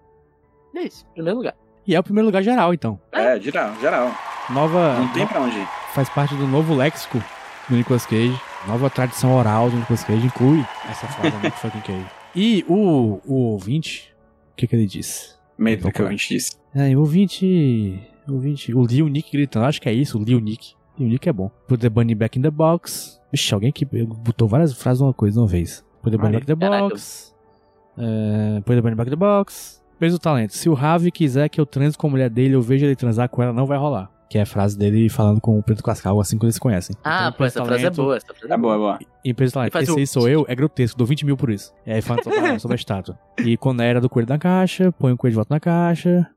É isso, em primeiro lugar. E é o primeiro lugar geral, então. É, geral, geral. Nova. Não tem pra onde ir. Faz parte do novo léxico do Nicolas Cage. Nova tradição oral do Nicolas Cage inclui essa frase do fucking Cage. E o, o ouvinte, o que, que ele disse? Medo do que a gente disse. É, o ouvinte. O ouvinte. O Lil Nick gritando, acho que é isso, o Lil Nick. Lil Nick é bom. Put the bunny back in the box. Vixe, alguém que botou várias frases de uma coisa de uma vez. Put the bunny back in the Caraca. box. É, put the bunny back in the box. Peso do talento. Se o Ravi quiser que eu transe com a mulher dele, eu veja ele transar com ela, não vai rolar. Que é a frase dele falando com o Pedro Pascal, assim que eles se conhecem. Ah, Então, pô, essa frase é talento- boa. Essa frase É boa, é boa. E Pedro Talento, E esse o- aí sou eu, é grotesco, dou 20 mil por isso. E aí falando sobre, a- sobre a estátua. E quando era do coelho na caixa, põe o coelho de volta na caixa.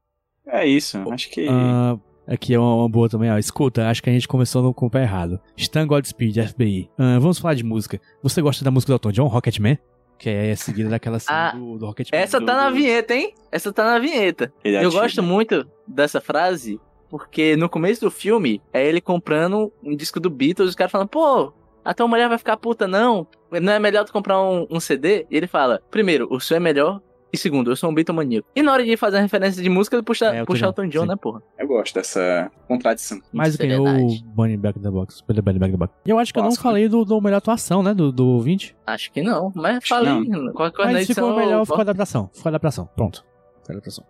É isso, acho que. Ah, aqui é uma, uma boa também, ó. Escuta, acho que a gente começou no, com o pé errado. Stan Godspeed, FBI. Ah, vamos falar de música. Você gosta da música do Elton John, Rocketman? Que é seguida daquela cena Ah, do, do Rocketman. Essa tá na vinheta, hein? Essa tá na vinheta. ele Eu atira. gosto muito dessa frase, porque no começo do filme é ele comprando um disco do Beatles e os caras falando, pô, a tua mulher vai ficar puta, não. Não é melhor tu comprar um, um CD? E ele fala, primeiro, o seu é melhor. E segundo, eu sou um Beatle maníaco. E na hora de fazer a referência de música, ele puxa, É, puxa John, Elton John, sim. né, porra? Eu gosto dessa contradição. Mais do que o Seriedade. Bunny Back the Box. Bunny Back the Box. Eu acho que eu não falei do, do melhor atuação, né? Do, do 20. Acho que não, mas falei. não. Qualquer coisa na Mas ficou melhor, ficou adaptação. Ficou adaptação. Pronto. Ficou adaptação.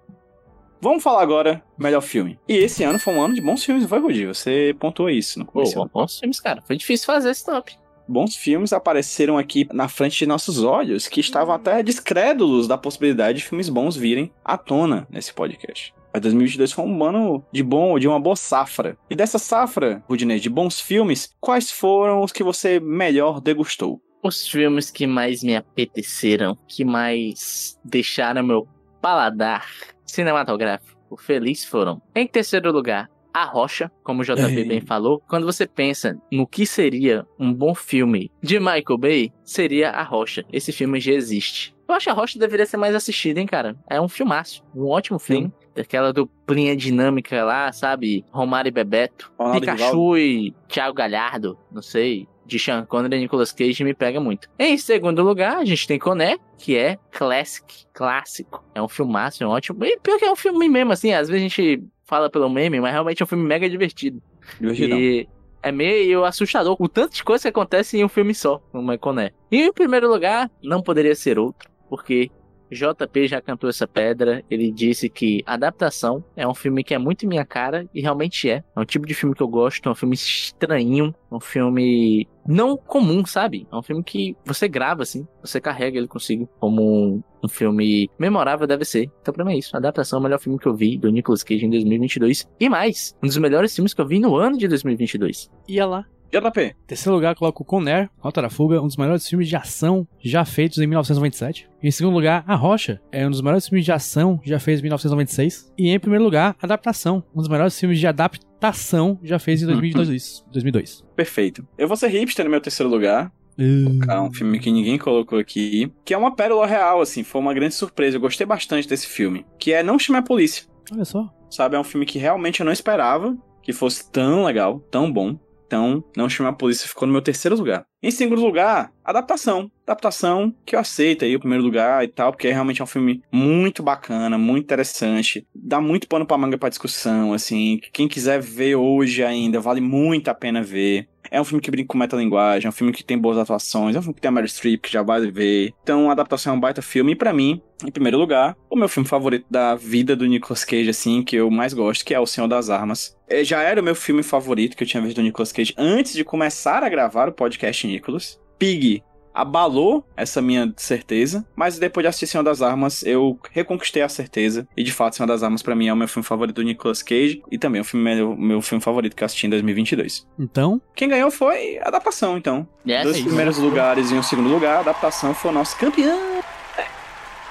Vamos falar agora melhor filme. E esse ano foi um ano de bons filmes, foi, Rudi? Você pontuou isso no Pô, começo. bons filmes, cara. Foi difícil fazer esse top. Bons filmes apareceram aqui na frente de nossos olhos, que estavam até descrédulos da possibilidade de filmes bons virem à tona nesse podcast. Mas 2022 foi um ano de bom, de uma boa safra. E dessa safra, Rudinei, de bons filmes, quais foram os que você melhor degustou? Os filmes que mais me apeteceram, que mais deixaram meu paladar cinematográfico feliz foram, em terceiro lugar, A Rocha, como o JP Ei. bem falou. Quando você pensa no que seria um bom filme de Michael Bay, seria A Rocha. Esse filme já existe. Eu acho que A Rocha deveria ser mais assistido, hein, cara? É um filmaço, um ótimo filme. Daquela duplinha dinâmica lá, sabe? Romário e Bebeto. Ronaldo Pikachu e Thiago Galhardo, não sei. De Sean Connery e Nicolas Cage me pega muito. Em segundo lugar, a gente tem Coné, que é classic, clássico. É um filmaço, é um ótimo. E pior que é um filme mesmo, assim. Às vezes a gente fala pelo meme, mas realmente é um filme mega divertido. Divertidão. E é meio assustador o tanto de coisa que acontece em um filme só, no Maconé. E em primeiro lugar, não poderia ser outro, porque JP já cantou essa pedra. Ele disse que Adaptação é um filme que é muito minha cara, e realmente é. É um tipo de filme que eu gosto, é um filme estranho, é um filme não comum, sabe? É um filme que você grava assim, você carrega ele consigo como um, filme memorável deve ser. Então pra mim é isso. Adaptação é o melhor filme que eu vi do Nicolas Cage em 2022. E mais, um dos melhores filmes que eu vi no ano de 2022. Ia lá. JP, Em terceiro lugar, coloco Conner, Rota da Fuga, um dos melhores filmes de ação já feitos em 1997. Em segundo lugar, A Rocha, é um dos melhores filmes de ação já feitos em 1996. E em primeiro lugar, Adaptação, um dos melhores filmes de adaptação já feitos em 2002. 2002. perfeito. Eu vou ser hipster no meu terceiro lugar. É um filme que ninguém colocou aqui. Que é uma pérola real, assim. Foi uma grande surpresa. Eu gostei bastante desse filme. Que é Não Chame a Polícia. Olha só. Sabe? É um filme que realmente eu não esperava que fosse tão legal, tão bom. Então, Não Chame a Polícia ficou no meu terceiro lugar. Em segundo lugar, adaptação. Adaptação que eu aceito aí o primeiro lugar e tal, porque realmente é um filme muito bacana, muito interessante. Dá muito pano pra manga pra discussão, assim. Quem quiser ver hoje ainda, vale muito a pena ver. É um filme que brinca com metalinguagem, é um filme que tem boas atuações, é um filme que tem a Meryl Streep, que já vai ver. Então, a adaptação é um baita filme. E pra mim, em primeiro lugar, o meu filme favorito da vida do Nicolas Cage, assim, que eu mais gosto, que é O Senhor das Armas. É, Já era o meu filme favorito que eu tinha visto do Nicolas Cage antes de começar a gravar o podcast Nicolas. Pig abalou essa minha certeza, mas depois de assistir Senhor das Armas, eu reconquistei a certeza. E de fato, Senhor das Armas pra mim é o meu filme favorito do Nicolas Cage e também é o filme, meu, meu filme favorito que eu assisti em 2022. Então, Quem ganhou foi a adaptação, então. É Dois primeiros lugares e um segundo lugar, a adaptação foi o nosso campeão.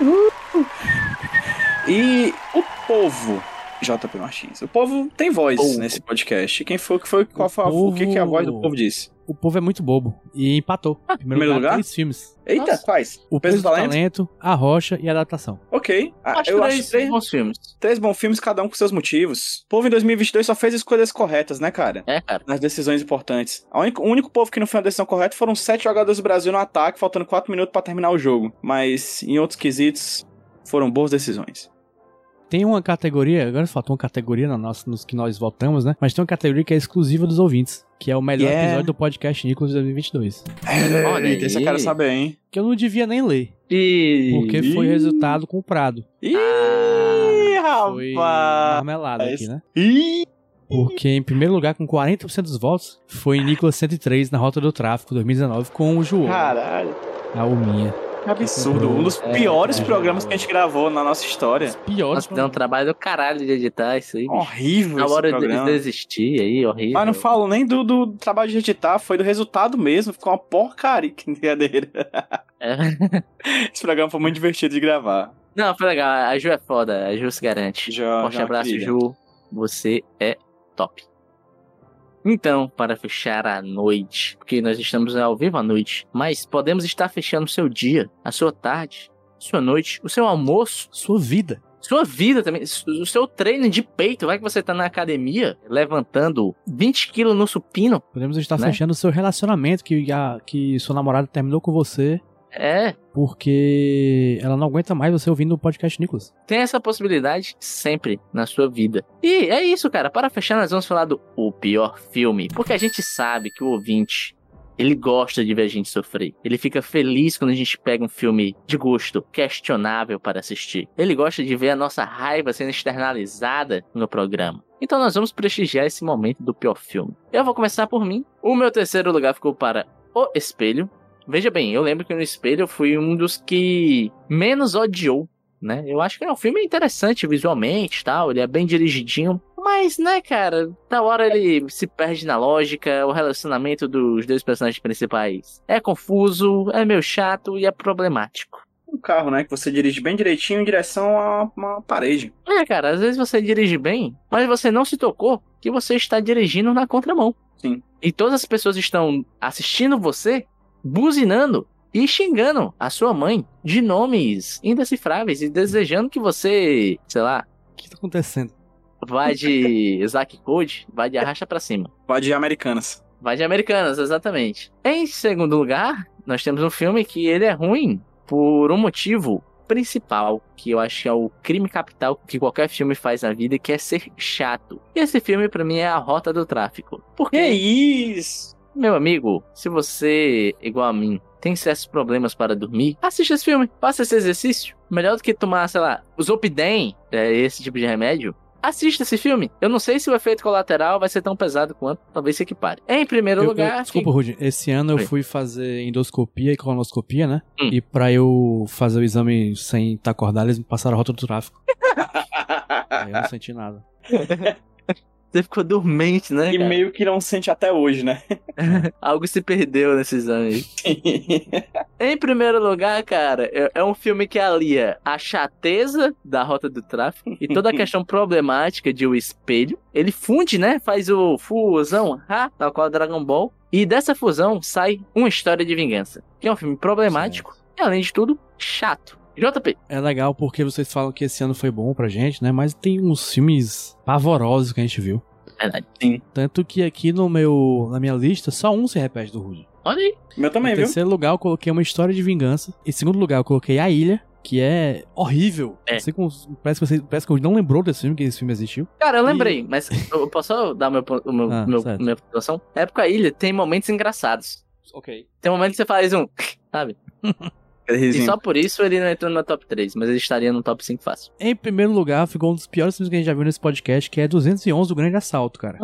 Uh! E o povo, JP Martins. O povo tem voz Povo. nesse podcast. Quem foi que foi qual O foi, a- o que, que a voz do povo- povo disse? O povo é muito bobo. E empatou. Em primeiro lugar? três filmes. Eita, Nossa. quais? O Peso Peso do Talento? Talento, A Rocha e a Adaptação. Ok. Ah, Acho eu três acho três, bons filmes. três bons filmes, cada um com seus motivos. O povo em 2022 só fez escolhas corretas, né, cara? É, cara. Nas decisões importantes. A única- o único povo que não fez uma decisão correta foram sete jogadores do Brasil no ataque, faltando quatro minutos pra terminar o jogo. Mas em outros quesitos, foram boas decisões. Tem uma categoria, agora faltou uma categoria na nossa, nos que nós votamos, né? Mas tem uma categoria que é exclusiva dos ouvintes, que é o melhor Yeah. episódio do podcast Nicolas 2022. Olha Eita, esse eu quero saber, hein? Que eu não devia nem ler, E... porque foi resultado comprado. Ih, Foi rapaz! marmelada aqui, né? Ih! Porque em primeiro lugar, com 40% dos votos, foi Nicolas 103 na Rota do Tráfico 2019 com o João, Caralho. a Alminha. Que absurdo. Um dos piores programas que a gente gravou na nossa história. Pior. Nossa, deu um trabalho do caralho de editar isso aí. Horrível Na esse hora de desistir aí, horrível. Mas não falo nem do, do trabalho de editar, foi do resultado mesmo. Ficou uma porcaria, que brincadeira. É. Esse programa foi muito divertido de gravar. Não, foi legal. A Ju é foda. A Ju se garante. Já, Forte já abraço, queria. Ju. Você é top. Então, para fechar a noite, porque nós estamos ao vivo à noite, mas podemos estar fechando o seu dia, a sua tarde, sua noite, o seu almoço, Sua vida. sua vida também, o seu treino de peito. Vai que você tá na academia levantando 20 quilos no supino. Podemos estar Né? fechando o seu relacionamento que, a, que sua namorada terminou com você É, porque ela não aguenta mais você ouvindo o podcast Nicolas. tem essa possibilidade sempre na sua vida. E é isso, cara. Para fechar, nós vamos falar do o pior filme. Porque a gente sabe que o ouvinte, ele gosta de ver a gente sofrer. Ele fica feliz quando a gente pega um filme de gosto, questionável para assistir. Ele gosta de ver a nossa raiva sendo externalizada no programa. Então nós vamos prestigiar esse momento do pior filme. Eu vou começar por mim. O meu terceiro lugar ficou para O Espelho. Veja bem, eu lembro que no Espelho eu fui um dos que menos odiou né? Eu acho que é um filme interessante visualmente, tal, ele é bem dirigidinho, mas né, cara, da hora ele se perde na lógica, o relacionamento dos dois personagens principais é confuso, é meio chato e é problemático. Um carro, né? Que você dirige bem direitinho em direção a uma parede. É, cara, às vezes você dirige bem, mas você não se tocou que você está dirigindo na contramão. Sim. E todas as pessoas estão assistindo você, buzinando e xingando a sua mãe de nomes indecifráveis e desejando que você, sei lá, O que tá acontecendo? vai de Zack Code, vai de arrasta pra cima. Vai de Americanas. Vai de Americanas, exatamente. Em segundo lugar, nós temos um filme que ele é ruim por um motivo principal, que eu acho que é o crime capital que qualquer filme faz na vida, que é ser chato. E esse filme pra mim é a Rota do Tráfico. Porque Que isso? Meu amigo, se você, igual a mim, tem certos problemas para dormir, assista esse filme, faça esse exercício. Melhor do que tomar, sei lá, o Zopidem, é, esse tipo de remédio. Assista esse filme. Eu não sei se o efeito colateral vai ser tão pesado quanto talvez se equipare. Em primeiro Eu- eu- lugar, desculpa, Rudy. Esse ano eu fui fazer endoscopia e colonoscopia, né? Hum. E pra eu fazer o exame sem estar acordado, eles me passaram a rota do tráfico. Aí eu não senti nada. você ficou dormente, né? E cara? meio que não sente até hoje, né? Algo se perdeu nesse exame. Em primeiro lugar, cara, é- é um filme que alia a chateza da rota do tráfico e toda a questão problemática de o espelho. Ele funde, né? Faz o fusão, ha, tal qual Dragon Ball. E dessa fusão sai uma história de vingança. Que é um filme problemático e, além de tudo, chato. JP, É legal porque vocês falam que esse ano foi bom pra gente, né? Mas tem uns filmes pavorosos que a gente viu. verdade. Tanto que aqui no meu, na minha lista, só um se repete do Rudy. Olha aí. Meu também, em viu? terceiro lugar, eu coloquei uma história de vingança. Em segundo lugar, eu coloquei A Ilha, que é horrível. É. Não sei como- parece, que você, parece que eu não lembrou desse filme, que esse filme existiu. Cara, eu lembrei, mas eu posso só dar meu, o meu, Ah, meu, certo. minha pontuação? Época Ilha tem momentos engraçados. Ok. Tem momentos que você faz um, sabe? E só por isso ele não entrou no meu top 3, mas ele estaria no top 5 fácil. Em primeiro lugar, ficou um dos piores filmes que a gente já viu nesse podcast, que é 211, O Grande Assalto, cara.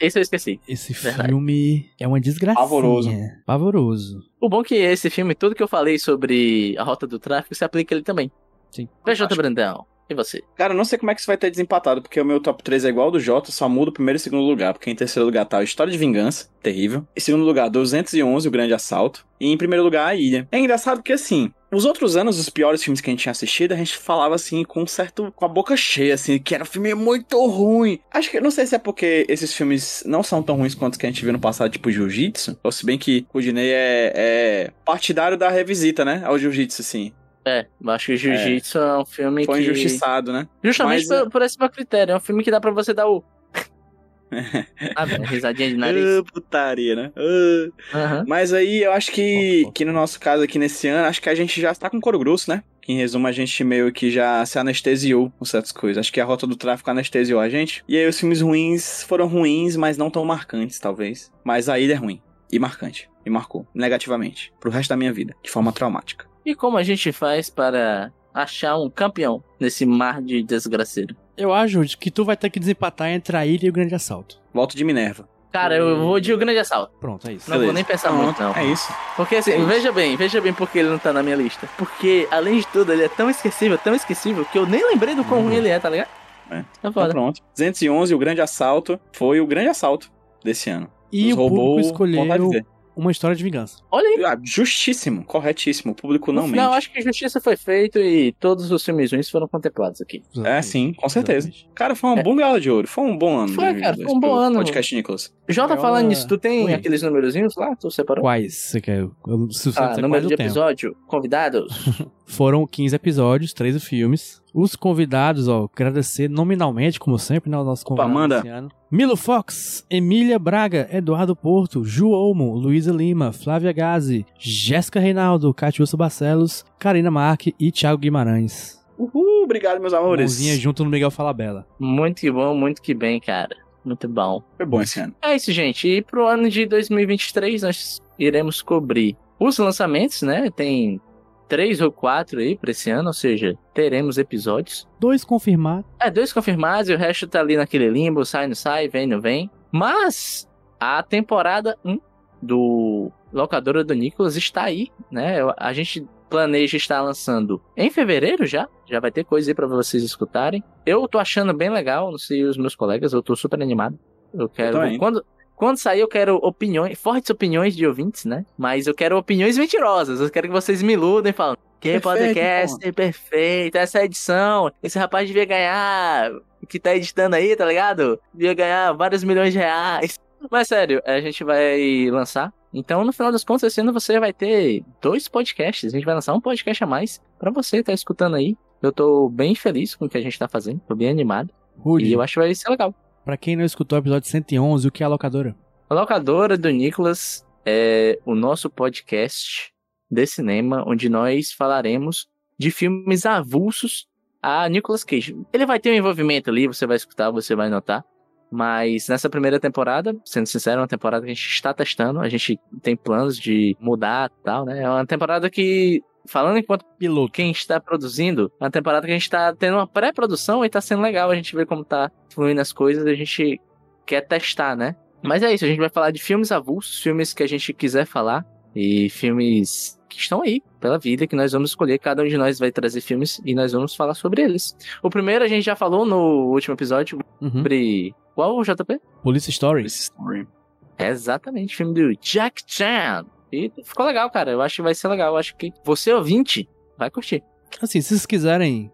Esse eu esqueci. Esse Verdade. filme é uma desgraça. Pavoroso. Pavoroso. O bom é que esse filme, tudo que eu falei sobre a rota do tráfico, se aplica ele também. Sim. PJ Acho- Brandão, e você? Cara, não sei como é que isso vai ter desempatado, porque o meu top 3 é igual ao do Jota, só muda o primeiro e segundo lugar, porque em terceiro lugar tá a História de Vingança, terrível. Em segundo lugar, 211, O Grande Assalto. E em primeiro lugar, A Ilha. É engraçado porque, assim, os outros anos, os piores filmes que a gente tinha assistido, a gente falava, assim, com um certo... com a boca cheia, assim, que era um filme muito ruim. Acho que, não sei se é porque esses filmes não são tão ruins quanto os que a gente viu no passado, tipo Jiu-Jitsu, ou se bem que o Dinei é, é partidário da revisita, né, ao Jiu-Jitsu, assim. É, eu acho que Jiu-Jitsu é. um filme Foi que... injustiçado, né? Justamente Mas, por, por esse meu critério. É um filme que dá pra você dar o... ah, velho, risadinha de nariz. Ah, putaria, né? Aham. Mas aí eu acho que, que no nosso caso aqui nesse ano, acho que a gente já tá com couro grosso, né? Em resumo a gente meio que já se anestesiou com certas coisas. Acho que a rota do tráfico anestesiou a gente. E aí os filmes ruins foram ruins, mas não tão marcantes, talvez. Mas a ilha é ruim. E marcante. E marcou. Negativamente. Pro resto da minha vida. De forma traumática. E como a gente faz para achar um campeão nesse mar de desgraceiro? Eu acho que tu vai ter que desempatar entre A Ilha e O Grande Assalto. Volto de Minerva. Cara, eu vou de O Grande Assalto. Pronto, é isso. Não vou Beleza. nem pensar Pronto, muito, não. É isso. Porque assim, É isso. veja bem, veja bem porque ele não tá na minha lista. Porque, além de tudo, ele é tão esquecível, tão esquecível, que eu nem lembrei do quão Uhum. ruim ele é, tá ligado? É. Tá Então foda. pronto. 211, o grande assalto, foi o grande assalto desse ano. E Nos o público roubou escolheu de ver. Uma história de vingança. Olha aí. Ah, justíssimo, corretíssimo. O público não mente. final, acho que justiça foi feita e todos os filmes ruins foram contemplados aqui. É, sim, com certeza. Exatamente. Cara, foi uma É. boa gala de ouro. Foi um bom ano. Foi, cara, 2022 foi um bom ano. Podcast Nicholas. Jota, Gaiola- falando nisso, tu tem Oi. aqueles númerozinhos lá? Tu separou? Quais você quer? Eu, se você Ah, número de tenho. episódio, convidados. Foram 15 episódios, 13 filmes. Os convidados, ó, agradecer nominalmente, como sempre, né, o nosso convidado Amanda. desse ano. Milo Fox, Emília Braga, Eduardo Porto, Ju Olmo, Luísa Lima, Flávia Gazi, Jéssica Reinaldo, Catiúcio Barcelos, Karina Marque e Thiago Guimarães. Uhul, obrigado, meus amores. Mãozinha junto no Miguel Falabella. muito que bom, muito que bem, cara. Muito bom. Foi bom esse ano. É isso, gente. E pro ano de 2023 nós iremos cobrir os lançamentos, né? Tem três ou quatro aí pra esse ano, ou seja, teremos episódios. Dois confirmados. É, dois confirmados e o resto tá ali naquele limbo, sai, não sai, vem, não vem. Mas a temporada 1 do Locadora do Nicolas está aí, né? Eu- A gente planeja estar lançando em fevereiro já. Já vai ter coisa aí pra vocês escutarem. Eu tô achando bem legal, não sei os meus colegas, eu tô super animado. Eu quero. também. quando, quando sair, eu quero opiniões, fortes opiniões de ouvintes, né? Mas eu quero opiniões mentirosas. Eu quero que vocês me iludem e falem. Que Perfeito, podcast perfeito, essa é edição. Esse rapaz devia ganhar. Que tá editando aí, tá ligado? Devia ganhar vários milhões de reais. Mas sério, a gente vai lançar. Então, no final das contas, esse ano você vai ter dois podcasts. A gente vai lançar um podcast a mais pra você que tá escutando aí. Eu tô bem feliz com o que a gente tá fazendo. Tô bem animado. Rude, E eu acho que vai ser legal. Pra quem não escutou o episódio 111, o que é a locadora? A Locadora do Nicolas é o nosso podcast de cinema, onde nós falaremos de filmes avulsos a Nicolas Cage. Ele vai ter um envolvimento ali, você vai escutar, você vai notar. Mas nessa primeira temporada, sendo sincero, é uma temporada que a gente está testando, a gente tem planos de mudar e tal, né? É uma temporada que, falando enquanto Piloto. quem está produzindo, é uma temporada que a gente está tendo uma pré-produção e tá sendo legal a gente ver como tá fluindo as coisas, a gente quer testar, né? Mas é isso, a gente vai falar de filmes avulsos, filmes que a gente quiser falar e filmes que estão aí pela vida, que nós vamos escolher, cada um de nós vai trazer filmes e nós vamos falar sobre eles. O primeiro a gente já falou no último episódio Uhum. sobre qual JP? Police Story. Esse story. É exatamente, filme do Jack Chan. E ficou legal, cara. Eu acho que vai ser legal. Eu acho que você ouvinte vai curtir. Assim, se vocês quiserem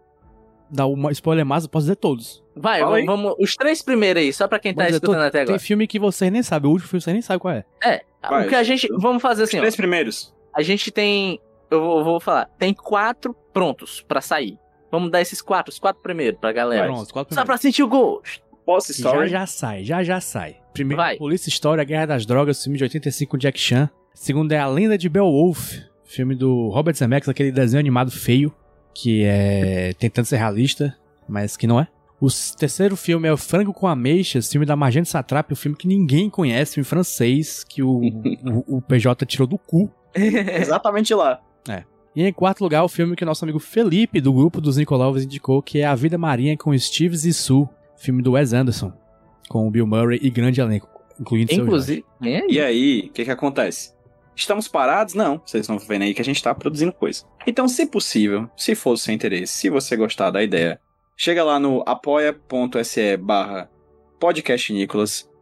dar uma spoiler massa, eu posso dizer todos. Vai, aí. vamos. Os três primeiros aí, só pra quem tá Vamos dizer escutando até agora. Tem filme que vocês nem sabem, o último filme vocês nem sabem qual é. É, Vai, o que a gente. Vamos fazer Os assim, ó. três primeiros. A gente tem. Eu vou, vou falar. Tem quatro prontos pra sair. Vamos dar esses quatro, os quatro primeiros pra galera. Pronto, os quatro Só pra primeiros. sentir o gosto. Post Já Story. já sai, já já sai. Primeiro, Vai. Polícia História, Guerra das Drogas, filme de 85 com Jack Chan. Segundo é A Lenda de Beowulf, filme do Robert Zemeckis, aquele desenho animado feio, que é tentando ser realista, mas que não é. O terceiro filme é o Frango com Ameixas, filme da Marjane Satrapi, um filme que ninguém conhece, filme francês, que o, o, o PJ tirou do cu. Exatamente lá. E em quarto lugar, o filme que o nosso amigo Felipe, do grupo dos Nicolovs, indicou, que é A Vida Marinha com Steve Zissou, filme do Wes Anderson, com o Bill Murray e grande elenco, incluindo seu Inclusive. É, E aí, o que que acontece? Estamos parados? Não. Vocês estão vendo aí que a gente tá produzindo coisa. Então, se possível, se for do seu interesse, se você gostar da ideia, chega lá no apoia.se barra.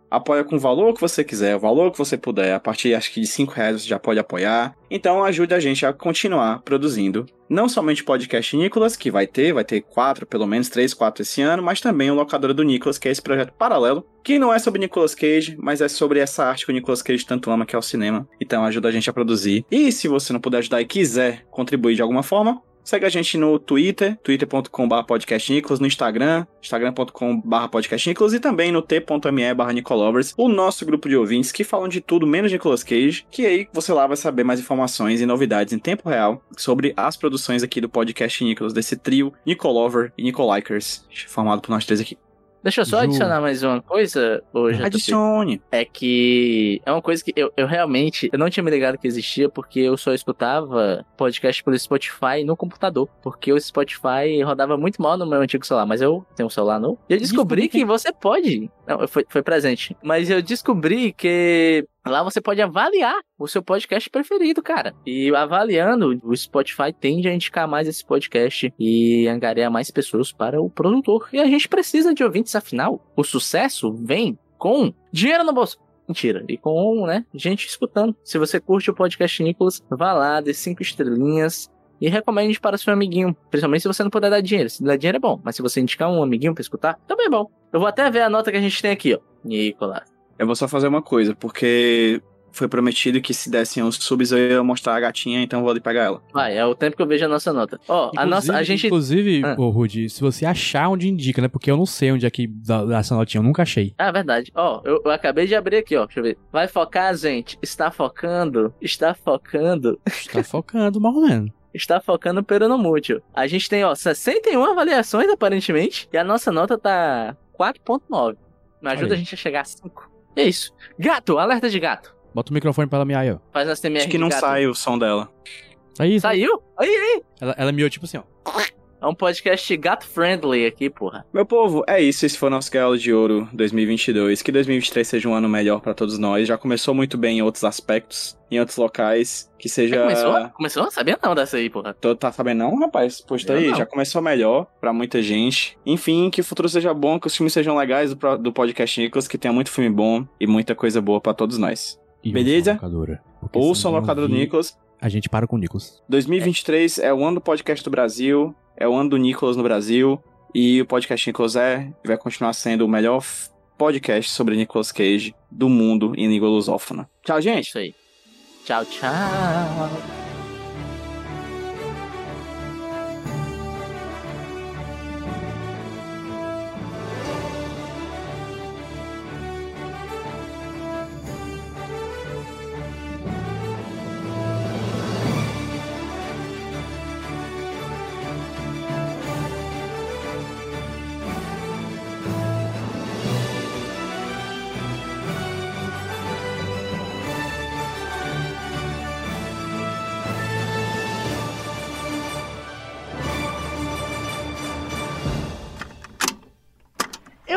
Apoia com o valor que você quiser, o valor que você puder. A partir, acho que de 5 reais você já pode apoiar. Então, ajude a gente a continuar produzindo. Não somente o podcast Nicolas, que vai ter, vai ter quatro, pelo menos três, quatro esse ano, mas também o Locadora do Nicolas, que é esse projeto paralelo, que não é sobre Nicolas Cage, mas é sobre essa arte que o Nicolas Cage tanto ama, que é o cinema. Então ajuda a gente a produzir. E se você não puder ajudar e quiser contribuir de alguma forma, segue a gente no Twitter, twitter.com.br podcastnicolas, no Instagram, instagram.com.br podcastnicolas e também no t.me barra nicolovers, o nosso grupo de ouvintes que falam de tudo menos Nicolas Cage, que aí você lá vai saber mais informações e novidades em tempo real sobre as produções aqui do podcast Nicolas, desse trio Nicolover e Nicolikers, formado por nós três aqui. Deixa eu só Ju. adicionar mais uma coisa, hoje. Adicione! É que é uma coisa que eu, eu realmente eu não tinha me ligado que existia porque eu só escutava podcast pelo Spotify no computador. Porque o Spotify rodava muito mal no meu antigo celular, mas eu tenho um celular novo. E eu descobri que você pode Não, foi, foi presente. Mas eu descobri que lá você pode avaliar o seu podcast preferido, cara. E avaliando, o Spotify tende a indicar mais esse podcast e angariar mais pessoas para o produtor. E a gente precisa de ouvintes, afinal. O sucesso vem com dinheiro no bolso. Mentira. E com, né, gente escutando. Se você curte o podcast Nicolas, vá lá, dê cinco estrelinhas e recomende para seu amiguinho. Principalmente se você não puder dar dinheiro. Se dar dinheiro é bom, mas se você indicar um amiguinho para escutar, também é bom. Eu vou até ver a nota que a gente tem aqui, ó. Nicolas. Eu vou só fazer uma coisa, porque foi prometido que se dessem os subs eu ia mostrar a gatinha, então eu vou ali pegar ela. Vai, é o tempo que eu vejo a nossa nota. Ó, a nossa, a gente... Inclusive, Ah. ô Rudy, se você achar onde indica, né? Porque eu não sei onde é que dá essa notinha, eu nunca achei. Ah, verdade. Ó, eu, eu acabei de abrir aqui, ó. Deixa eu ver. Vai focar, gente. Está focando. Está focando. Tá focando, mal ou menos. Está focando pero no mútil. A gente tem, ó, 61 avaliações, aparentemente. E a nossa nota tá 4.9. Não ajuda Olha a gente a chegar a 5. É isso. Gato, alerta de gato. Bota o microfone pra ela miar aí, ó. Faz nossa TMR Acho que não gato. sai o som dela. Aí, Saiu? Aí, aí. ela, ela miou tipo assim, ó. É um podcast gato friendly aqui, porra. Meu povo, é isso. Esse foi o nosso Galo de Ouro 2022. Que 2023 seja um ano melhor pra todos nós. Já começou muito bem em outros aspectos, em outros locais. Que Já seja. começou? Começou? Sabia não dessa aí, porra. Tô, tá sabendo não, rapaz? Posta aí, não. já começou melhor pra muita gente. Enfim, que o futuro seja bom, que os filmes sejam legais do, do podcast Nicolas, que tenha muito filme bom e muita coisa boa pra todos nós. E Beleza? ouçam a locadora. Do Nicolas. A gente para com o Nicolas. 2023 é o ano do podcast do Brasil, é o ano do Nicolas no Brasil, e o podcast Nicolas é e vai continuar sendo o melhor podcast sobre Nicolas Cage do mundo em língua lusófona. Tchau, gente! Isso aí. Tchau, tchau.